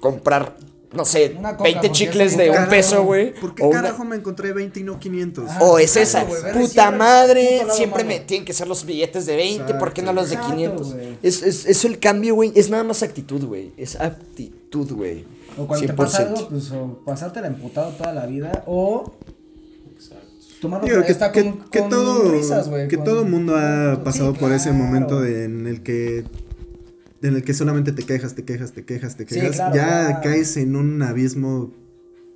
comprar, no sé, Una coca, 20 porque chicles es de un peso, güey. ¿Por qué O una- carajo me encontré 20 y no 500? Ajá. O es esa, güey, ver puta siempre madre, siempre me tienen que ser los billetes de 20, ¿por qué no los de Exacto, 500? güey. Es, es, eso el cambio, güey, es nada más actitud, güey, es actitud, güey. O cuando te pasa algo, pues, o pasártela emputado toda la vida, o tomarlo Digo, que, está que- con, que con todo, risas, güey, que con- todo mundo ha Sí, pasado por ese momento de- en el que en el que solamente te quejas, te quejas, te quejas, te Sí, quejas, claro, ya claro. caes en un abismo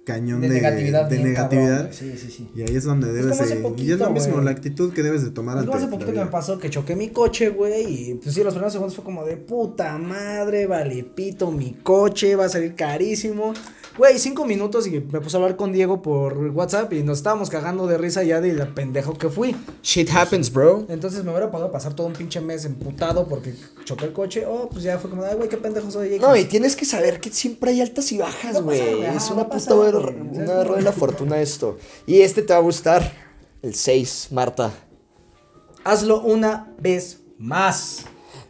cañón de de, negatividad. de bien negatividad. cabrón, sí, sí, sí. Y ahí es donde debes como hace de... y es lo mismo, la actitud que debes de tomar Es ante hace poquito que me pasó que choqué mi coche, güey, y pues sí, los primeros segundos fue como de puta madre, vale pito mi coche, va a salir carísimo. Güey, cinco minutos y me puse a hablar con Diego por WhatsApp y nos estábamos cagando de risa ya de la pendejo que fui. Shit happens, bro. Entonces me hubiera podido pasar todo un pinche mes emputado porque choqué el coche. Oh, pues ya fue como, ay, güey, qué pendejo soy. No, y tienes que saber que siempre hay altas y bajas, güey. Es una no puta rueda- una de la fortuna esto. Y este te va a gustar. El 6, Marta. Hazlo una vez más.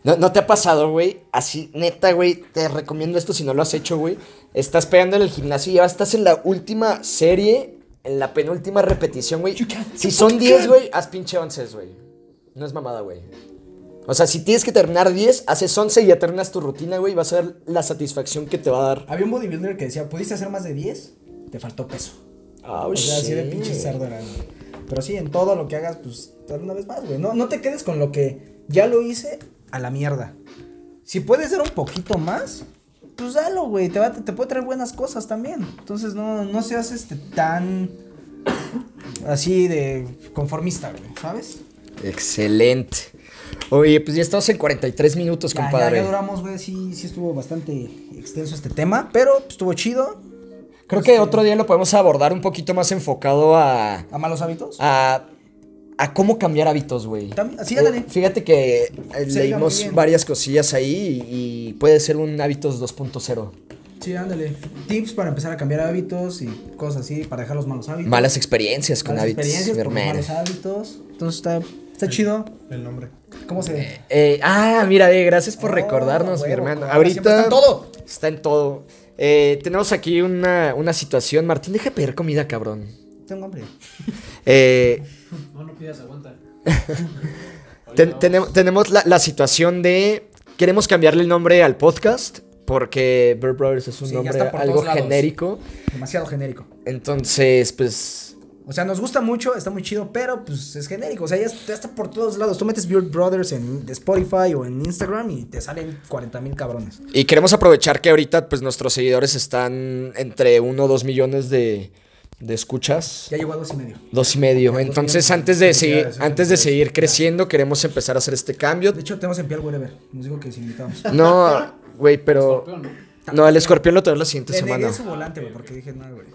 ¿No, no te ha pasado, güey? Así, neta, güey, te recomiendo esto si no lo has hecho, güey. Estás pegando en el gimnasio y ya estás en la última serie, en la penúltima repetición, güey. Si son 10, güey, haz pinche 11, güey. No es mamada, güey. O sea, si tienes que terminar 10, haces 11 y ya terminas tu rutina, güey. Vas a ver la satisfacción que te va a dar. Había un bodybuilder que decía, ¿pudiste hacer más de 10? Te faltó peso. Oh, o sea, así de shit. pinche cerdo era, güey. Pero sí, en todo lo que hagas, pues, una vez más, güey. No, no te quedes con lo que ya lo hice a la mierda. Si puedes dar un poquito más, pues dalo, güey. Te, va- te puede traer buenas cosas también. Entonces, no, no seas este tan así de conformista, güey, ¿sabes? Excelente. Oye, pues ya estamos en 43 minutos, Ya, ya, compadre. ya duramos, güey. Sí, sí estuvo bastante extenso este tema, pero pues, estuvo chido. Creo que otro día lo podemos abordar un poquito más enfocado a. ¿A malos hábitos? a, a cómo cambiar hábitos, güey. Sí, ándale. Eh, Fíjate que eh, leímos varias cosillas ahí y, y puede ser un hábitos 2.0. Sí, ándale. Tips para empezar a cambiar hábitos y cosas así, para dejar los malos hábitos. Malas experiencias con Malas hábitos, experiencias mi hermano. malos hábitos. Entonces está, está chido. El nombre. ¿Cómo se...? Eh, ah, mira, eh, gracias por Oh, recordarnos, mi huevo, hermano. Koala, Ahorita está en todo. Está en todo. Eh, tenemos aquí una, una situación. Martín, deja de pedir comida, cabrón. Tengo hambre. Eh, No, no pidas, aguanta. ten- tenem- tenemos la, la situación de. Queremos cambiarle el nombre al podcast. Porque Bird Brothers es un Sí, nombre algo genérico. Demasiado genérico. Entonces, pues. O sea, nos gusta mucho, está muy chido, pero pues es genérico. O sea, ya, ya está por todos lados. Tú metes Beard Brothers en Spotify o en Instagram y te salen 40 mil cabrones. Y queremos aprovechar que ahorita, pues, nuestros seguidores están entre 1 o 2 millones de, de escuchas. Ya llegó a dos y medio. Dos y medio. Entonces, antes de seguir, antes de seguir creciendo, queremos empezar a hacer este cambio. De hecho, tenemos en pie al wherever. Nos digo que si invitamos. No, güey, pero. No, el escorpión lo traemos la siguiente Le semana. su volante, güey, porque dije, no, güey.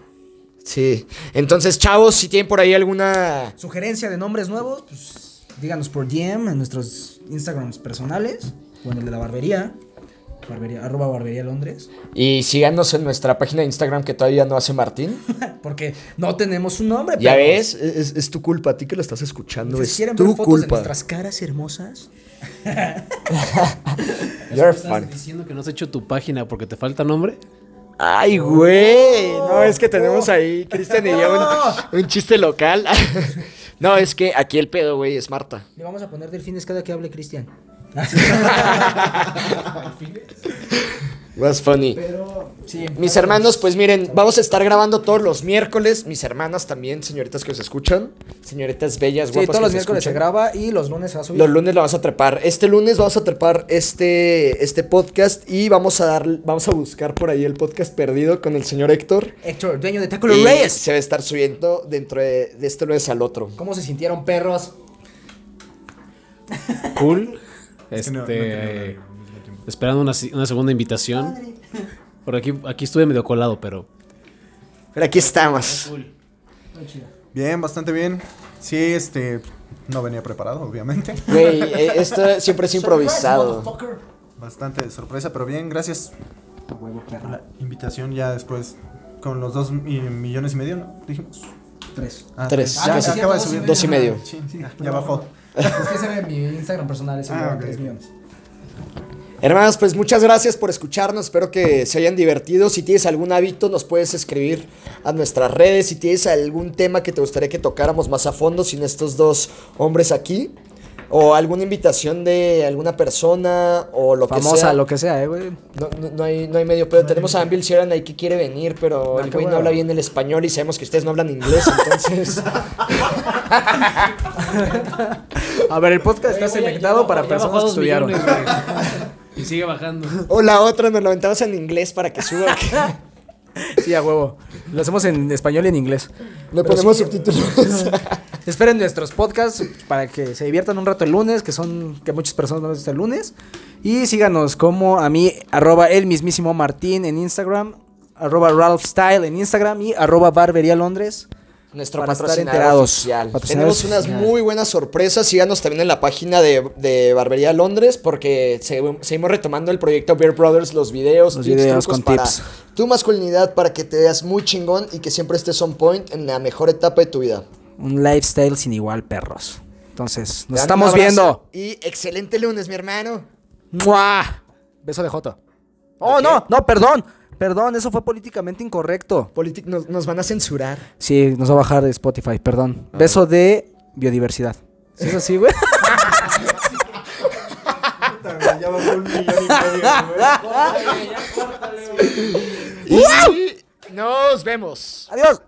Sí. Entonces, chavos, si tienen por ahí alguna. Sugerencia de nombres nuevos, pues díganos por DM en nuestros Instagrams personales o en el de la barbería. Barbería, arroba barbería Londres. Y síganos en nuestra página de Instagram que todavía no hace Martín. Porque no tenemos un nombre. Ya pero ves, es, es tu culpa, a ti que lo estás escuchando. Si Es quieren ver tu fotos de culpa. nuestras caras hermosas. You're ¿Estás fun. diciendo que no has hecho tu página porque te falta nombre? Ay, güey. No, es que tenemos ahí, Cristian y yo, un, un chiste local. no, es que aquí el pedo, güey, es Marta. Le vamos a poner delfines cada que hable Cristian. Was funny. Pero, sí. Mis hermanos, pues miren, vamos a estar grabando todos los miércoles. Mis hermanas también, señoritas que os escuchan. Señoritas bellas, Sí, guapas. todos que los os miércoles se graba y los lunes se va a subir. Los lunes lo vamos a trepar. Este lunes vamos a trepar este, este podcast y vamos a dar, vamos a buscar por ahí el podcast perdido con el señor Héctor. Héctor, dueño de Taco Y Reyes. se va a estar subiendo dentro de, de este lunes al otro. ¿Cómo se sintieron perros? Cool. Es que no- no Este, esperando una, una segunda invitación. Por aquí, aquí estuve medio colado, pero. Pero aquí estamos. Bien, bastante bien. Sí, este. No venía preparado, obviamente. Güey, eh, esto siempre es improvisado. Bastante sorpresa, pero bien, gracias por la invitación. Ya después, con los dos mi- millones y medio, ¿no? Dijimos. Tres. Ah, Tres. Ya, Ah, sí, acaba de dos y subir. medio. Dos y medio. Sí, ya, ya bajó. Es que ese era mi Instagram personal, ese Ah, era ok. 3 millones. Hermanos, pues muchas gracias por escucharnos. Espero que se hayan divertido. Si tienes algún hábito, nos puedes escribir a nuestras redes. Si tienes algún tema que te gustaría que tocáramos más a fondo sin estos dos hombres aquí. O alguna invitación de alguna persona o lo que Famosa, sea. lo que sea, eh, güey. No, no- no hay, no hay medio pedo. Tenemos a Anvil Sieran ahí que quiere venir, pero el qué güey no habla bien el español y sabemos que ustedes no hablan inglés, entonces. A ver, el podcast está selectado para personas que estudiaron. y sigue bajando. o la otra nos lo aventamos en inglés para que suba. Sí, a huevo. Lo hacemos en español y en inglés. Le Pero ponemos sí, subtítulos. Esperen nuestros podcasts para que se diviertan un rato el lunes, que son que muchas personas no les gusta el lunes. Y síganos como a mí, arroba el mismísimo Martín en Instagram, arroba Ralph Style en Instagram y arroba Barbería Londres. Nuestro Para estar patrocinador enterados. oficial. Patrocinador Tenemos unas muy buenas sorpresas. Síganos también en la página de, de Barbería Londres porque se- seguimos retomando el proyecto Beer Brothers, los videos, Los tips, videos con para tips. tu masculinidad, para que te veas muy chingón y que siempre estés on point en la mejor etapa de tu vida. Un lifestyle sin igual, perros. Entonces, nos estamos viendo. Y excelente lunes, mi hermano. ¡Mua! Beso de Joto. Oh, no, no, perdón. Perdón, eso fue políticamente incorrecto. Politi- nos, nos van a censurar. Sí, nos va a bajar de Spotify, perdón. Beso de biodiversidad. ¿Sí es así, güey? Ya bajó un millón y medio, güey. Y nos vemos. Adiós.